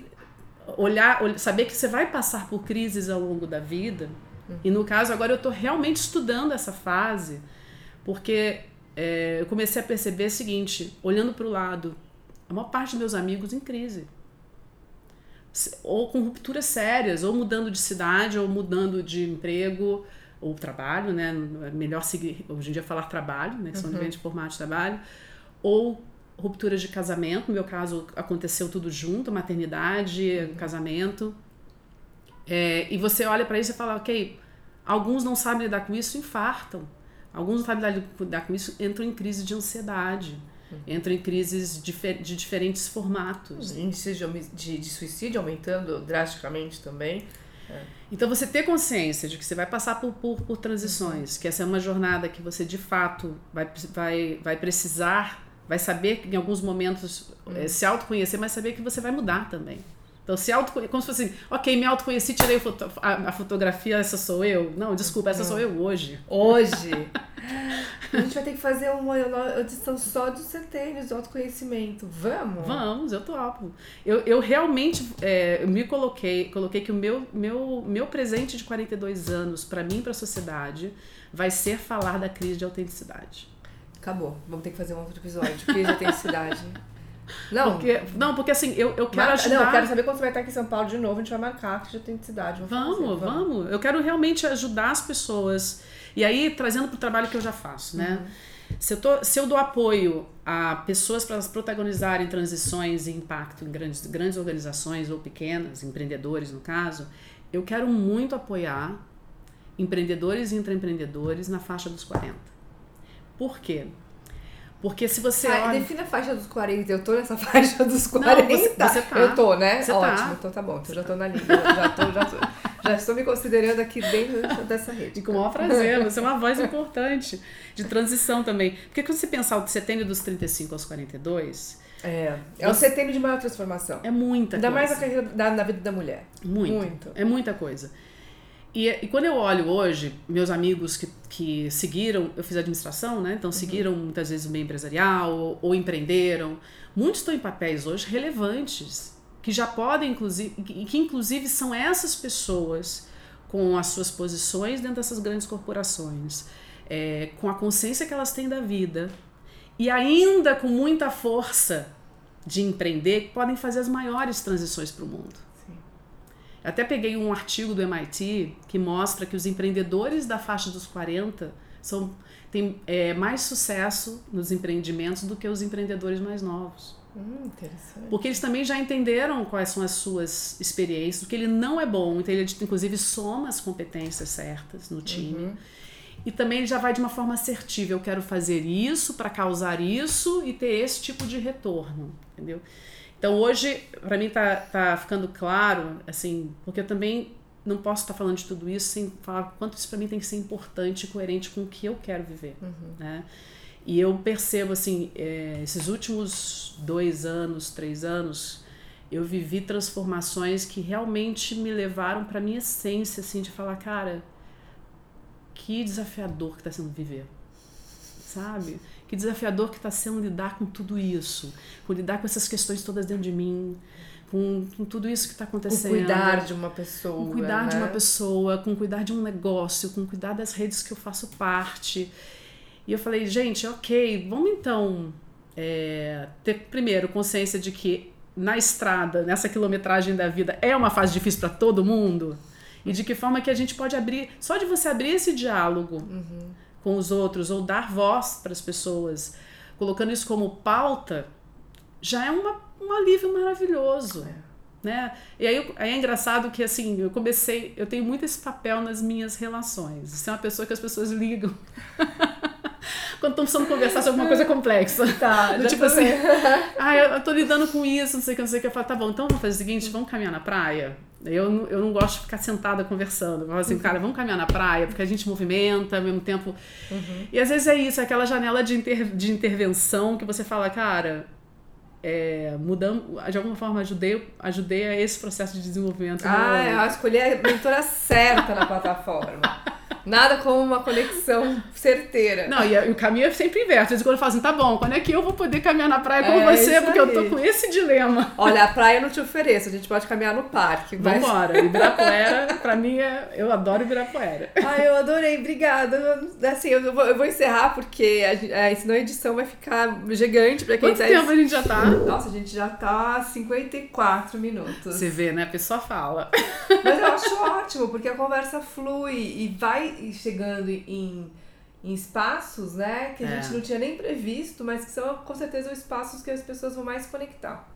Speaker 3: olhar, saber que você vai passar por crises ao longo da vida. Uhum. E no caso, agora eu estou realmente estudando essa fase, porque é, eu comecei a perceber o seguinte: olhando para o lado, a maior parte dos meus amigos em crise. Ou com rupturas sérias, ou mudando de cidade, ou mudando de emprego, ou trabalho, né? É melhor seguir, hoje em dia falar trabalho, né? Que são uhum. diferentes formatos de trabalho. Ou rupturas de casamento, no meu caso aconteceu tudo junto, maternidade, uhum. casamento. É, e você olha para isso e fala, ok, alguns não sabem lidar com isso, infartam. Alguns não sabem lidar com isso, entram em crise de ansiedade. Uhum. Entram em crises de, de diferentes formatos.
Speaker 2: Índices de, de, de suicídio aumentando drasticamente também.
Speaker 3: Então você ter consciência de que você vai passar por, por, por transições, que essa é uma jornada que você de fato vai, vai, vai precisar, vai saber que em alguns momentos é, se autoconhecer, mas saber que você vai mudar também. Então, se auto como se fosse assim, ok, me autoconheci, tirei foto a, a, fotografia, essa sou eu. Não, desculpa, essa sou eu hoje.
Speaker 2: Hoje. a gente vai ter que fazer uma edição só dos setênios do autoconhecimento. Vamos?
Speaker 3: Vamos, eu topo. Eu, eu realmente é, eu me coloquei, coloquei que o meu, meu, meu presente de 42 anos, para mim e para a sociedade, vai ser falar da crise de autenticidade.
Speaker 2: Acabou. Vamos ter que fazer um outro episódio. Crise de autenticidade.
Speaker 3: Não. Porque, não, porque assim, eu, eu quero ajudar.
Speaker 2: Não, eu quero saber quando você vai estar aqui em São Paulo de novo, a gente vai marcar que já tem cidade.
Speaker 3: Vamos, vamos, vamos. Eu quero realmente ajudar as pessoas. E aí, trazendo para o trabalho que eu já faço, né? Uhum. Se eu, tô, se eu dou apoio a pessoas para protagonizarem transições e impacto em grandes, grandes organizações ou pequenas, empreendedores no caso, eu quero muito apoiar empreendedores e intraempreendedores na faixa dos 40. Por quê? Porque se você
Speaker 2: ah, olha... Defina a faixa dos 40. Eu tô nessa faixa dos 40. Não, você, você tá. Eu tô, né? Você tá. Ótimo. Tá. Então tá bom. Então já tô na linha. Já, tô, já, tô, já estou me considerando aqui dentro dessa rede.
Speaker 3: E com o maior prazer. Você é uma voz importante. De transição também. Porque quando você pensar o setembro dos 35 aos 42...
Speaker 2: É, é o setembro de maior transformação.
Speaker 3: É muita
Speaker 2: Ainda
Speaker 3: coisa.
Speaker 2: mais na da, na vida da mulher.
Speaker 3: Muito. Muito. É muita coisa. E, e, quando eu olho hoje, meus amigos que, que seguiram, eu fiz administração, né? Então uhum. seguiram muitas vezes o meio empresarial ou, ou, empreenderam. Muitos estão em papéis hoje relevantes, que já podem, inclusive, e que inclusive são essas pessoas com as suas posições dentro dessas grandes corporações, é, com a consciência que elas têm da vida e ainda com muita força de empreender, que podem fazer as maiores transições para o mundo. Até peguei um artigo do MIT que mostra que os empreendedores da faixa dos 40 são, têm é, mais sucesso nos empreendimentos do que os empreendedores mais novos.
Speaker 2: Hum, interessante.
Speaker 3: Porque eles também já entenderam quais são as suas experiências, o que ele não é bom, então ele inclusive soma as competências certas no time. Uhum. E também ele já vai de uma forma assertiva, eu quero fazer isso para causar isso e ter esse tipo de retorno, entendeu? Então hoje, para mim tá, tá ficando claro, assim, porque eu também não posso estar tá falando de tudo isso sem falar quanto isso para mim tem que ser importante e coerente com o que eu quero viver, uhum. né? E eu percebo, assim, é, esses últimos dois anos, três anos, eu vivi transformações que realmente me levaram para minha essência, assim, de falar, cara, que desafiador que está sendo viver, sabe? Que desafiador que está sendo lidar com tudo isso, com lidar com essas questões todas dentro de mim, com, com tudo isso que está acontecendo. Com
Speaker 2: cuidar de uma pessoa.
Speaker 3: Com cuidar
Speaker 2: né?
Speaker 3: de uma pessoa, com cuidar de um negócio, com cuidar das redes que eu faço parte. E eu falei, gente, ok, vamos então é, ter primeiro consciência de que na estrada, nessa quilometragem da vida, é uma fase difícil para todo mundo. E de que forma que a gente pode abrir, só de você abrir esse diálogo. Uhum com os outros ou dar voz para as pessoas, colocando isso como pauta, já é uma, um alívio maravilhoso. É. Né? E aí, aí é engraçado que assim, eu comecei, eu tenho muito esse papel nas minhas relações. Você é uma pessoa que as pessoas ligam. Quando estão precisando conversar sobre uma coisa complexa.
Speaker 2: Tá,
Speaker 3: Do, tipo assim, ah, eu, tô lidando com isso, não sei o que, não sei o que. Eu falo, tá bom, então vamos fazer o seguinte, vamos caminhar na praia? Eu, eu não gosto de ficar sentada conversando. Eu falo assim, uhum. cara, vamos caminhar na praia, porque a gente movimenta ao mesmo tempo. Uhum. E às vezes é isso, é aquela janela de, inter, de intervenção que você fala, cara, é, mudando, de alguma forma ajudei, ajudei a esse processo de desenvolvimento.
Speaker 2: Ah, eu escolhi a mentora certa na plataforma. Nada como uma conexão certeira.
Speaker 3: Não, e, o caminho é sempre inverso. Às vezes quando eu falo assim, tá bom, quando é que eu vou poder caminhar na praia com é você? Porque aí. eu tô com esse dilema.
Speaker 2: Olha, a praia eu não te ofereço, a gente pode caminhar no parque.
Speaker 3: Mas... Vambora. Ibirapuera, pra mim, é... eu adoro Ibirapuera.
Speaker 2: Ai, eu adorei, obrigada. Assim, eu vou, eu vou encerrar porque a, a, senão a edição vai ficar gigante pra quem
Speaker 3: Quanto tá... tempo a gente já tá?
Speaker 2: Nossa, a gente já tá 54 minutos.
Speaker 3: Você vê, né? A pessoa fala.
Speaker 2: Mas eu acho ótimo, porque a conversa flui e vai chegando em, em espaços, né, que a é. gente não tinha nem previsto, mas que são com certeza os espaços que as pessoas vão mais se conectar.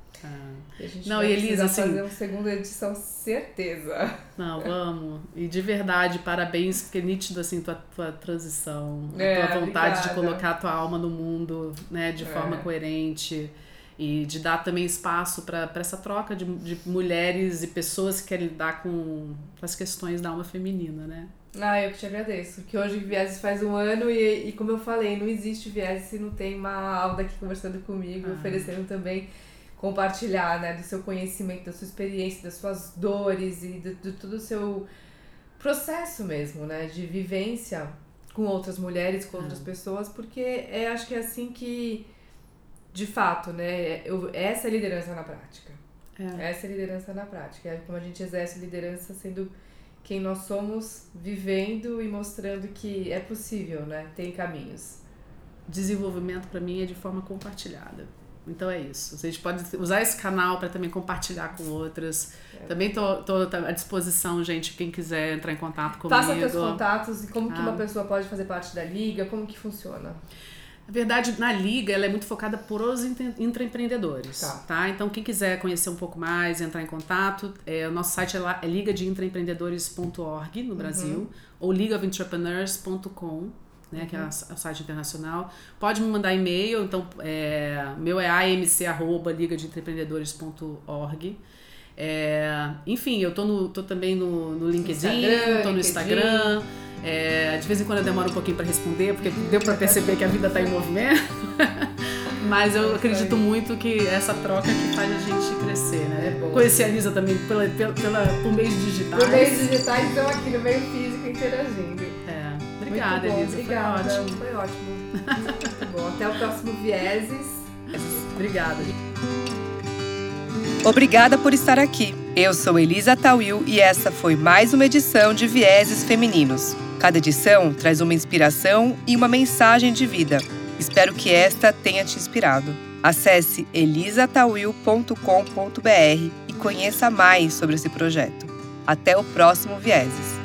Speaker 2: E a gente
Speaker 3: não,
Speaker 2: vai
Speaker 3: e Elisa, assim,
Speaker 2: fazer uma segunda edição, certeza.
Speaker 3: Não, vamos. E de verdade, parabéns, porque é nítido assim tua, tua transição,
Speaker 2: é,
Speaker 3: a tua vontade
Speaker 2: obrigada.
Speaker 3: de colocar a tua alma no mundo, né, de é. forma coerente. e de dar também espaço para essa troca de, de mulheres e pessoas que querem lidar com as questões da alma feminina, né?
Speaker 2: Ah, eu que te agradeço. Que hoje Vieses faz um ano e, e como eu falei, não existe Vieses se não tem uma Alda aqui conversando comigo, ah. oferecendo também compartilhar, né, do seu conhecimento, da sua experiência, das suas dores e de, de todo o seu processo mesmo, né, de vivência com outras mulheres, com outras ah. pessoas, porque é, acho que é assim que, de fato, né, eu, essa é liderança na prática. É. Essa é liderança na prática. É como a gente exerce liderança sendo quem nós somos, vivendo e mostrando que é possível, né? Tem caminhos.
Speaker 3: Desenvolvimento para mim é de forma compartilhada. Então é isso. A gente pode usar esse canal para também compartilhar com outras. É. Também tô, tô à disposição, gente, quem quiser entrar em contato comigo.
Speaker 2: Faça seus contatos e como ah. que uma ah. pessoa pode fazer parte da liga, como que funciona?
Speaker 3: Na verdade, na liga, ela é muito focada por os intraempreendedores, tá. tá? Então, quem quiser conhecer um pouco mais, entrar em contato, é, o nosso site é, lá, é ligadeintraempreendedores.org no Brasil, uhum. ou ligaofintrepreneurs.com né, uhum. que é o site internacional. Pode me mandar e-mail, então é, meu é amc@ligadeempreendedores.org. É, enfim, eu tô, no, tô também no, no LinkedIn, Instagram, tô no Instagram. É, de vez em quando eu demoro um pouquinho para responder, porque deu para perceber que a vida está em movimento. Mas eu acredito muito que essa troca que faz a gente crescer, né? É Conheci a Lisa também pela, pela, pela, por meios digitais.
Speaker 2: Por meios digitais, então aqui no meio físico interagindo.
Speaker 3: Obrigada, Elisa.
Speaker 2: Obrigada.
Speaker 3: Foi ótimo.
Speaker 2: Foi ótimo. Muito bom. Até o próximo Vieses.
Speaker 3: Obrigada.
Speaker 1: Obrigada por estar aqui. Eu sou Elisa Tawil e essa foi mais uma edição de Vieses Femininos. Cada edição traz uma inspiração e uma mensagem de vida. Espero que esta tenha te inspirado. Acesse elisatawil.com.br e conheça mais sobre esse projeto. Até o próximo Vieses.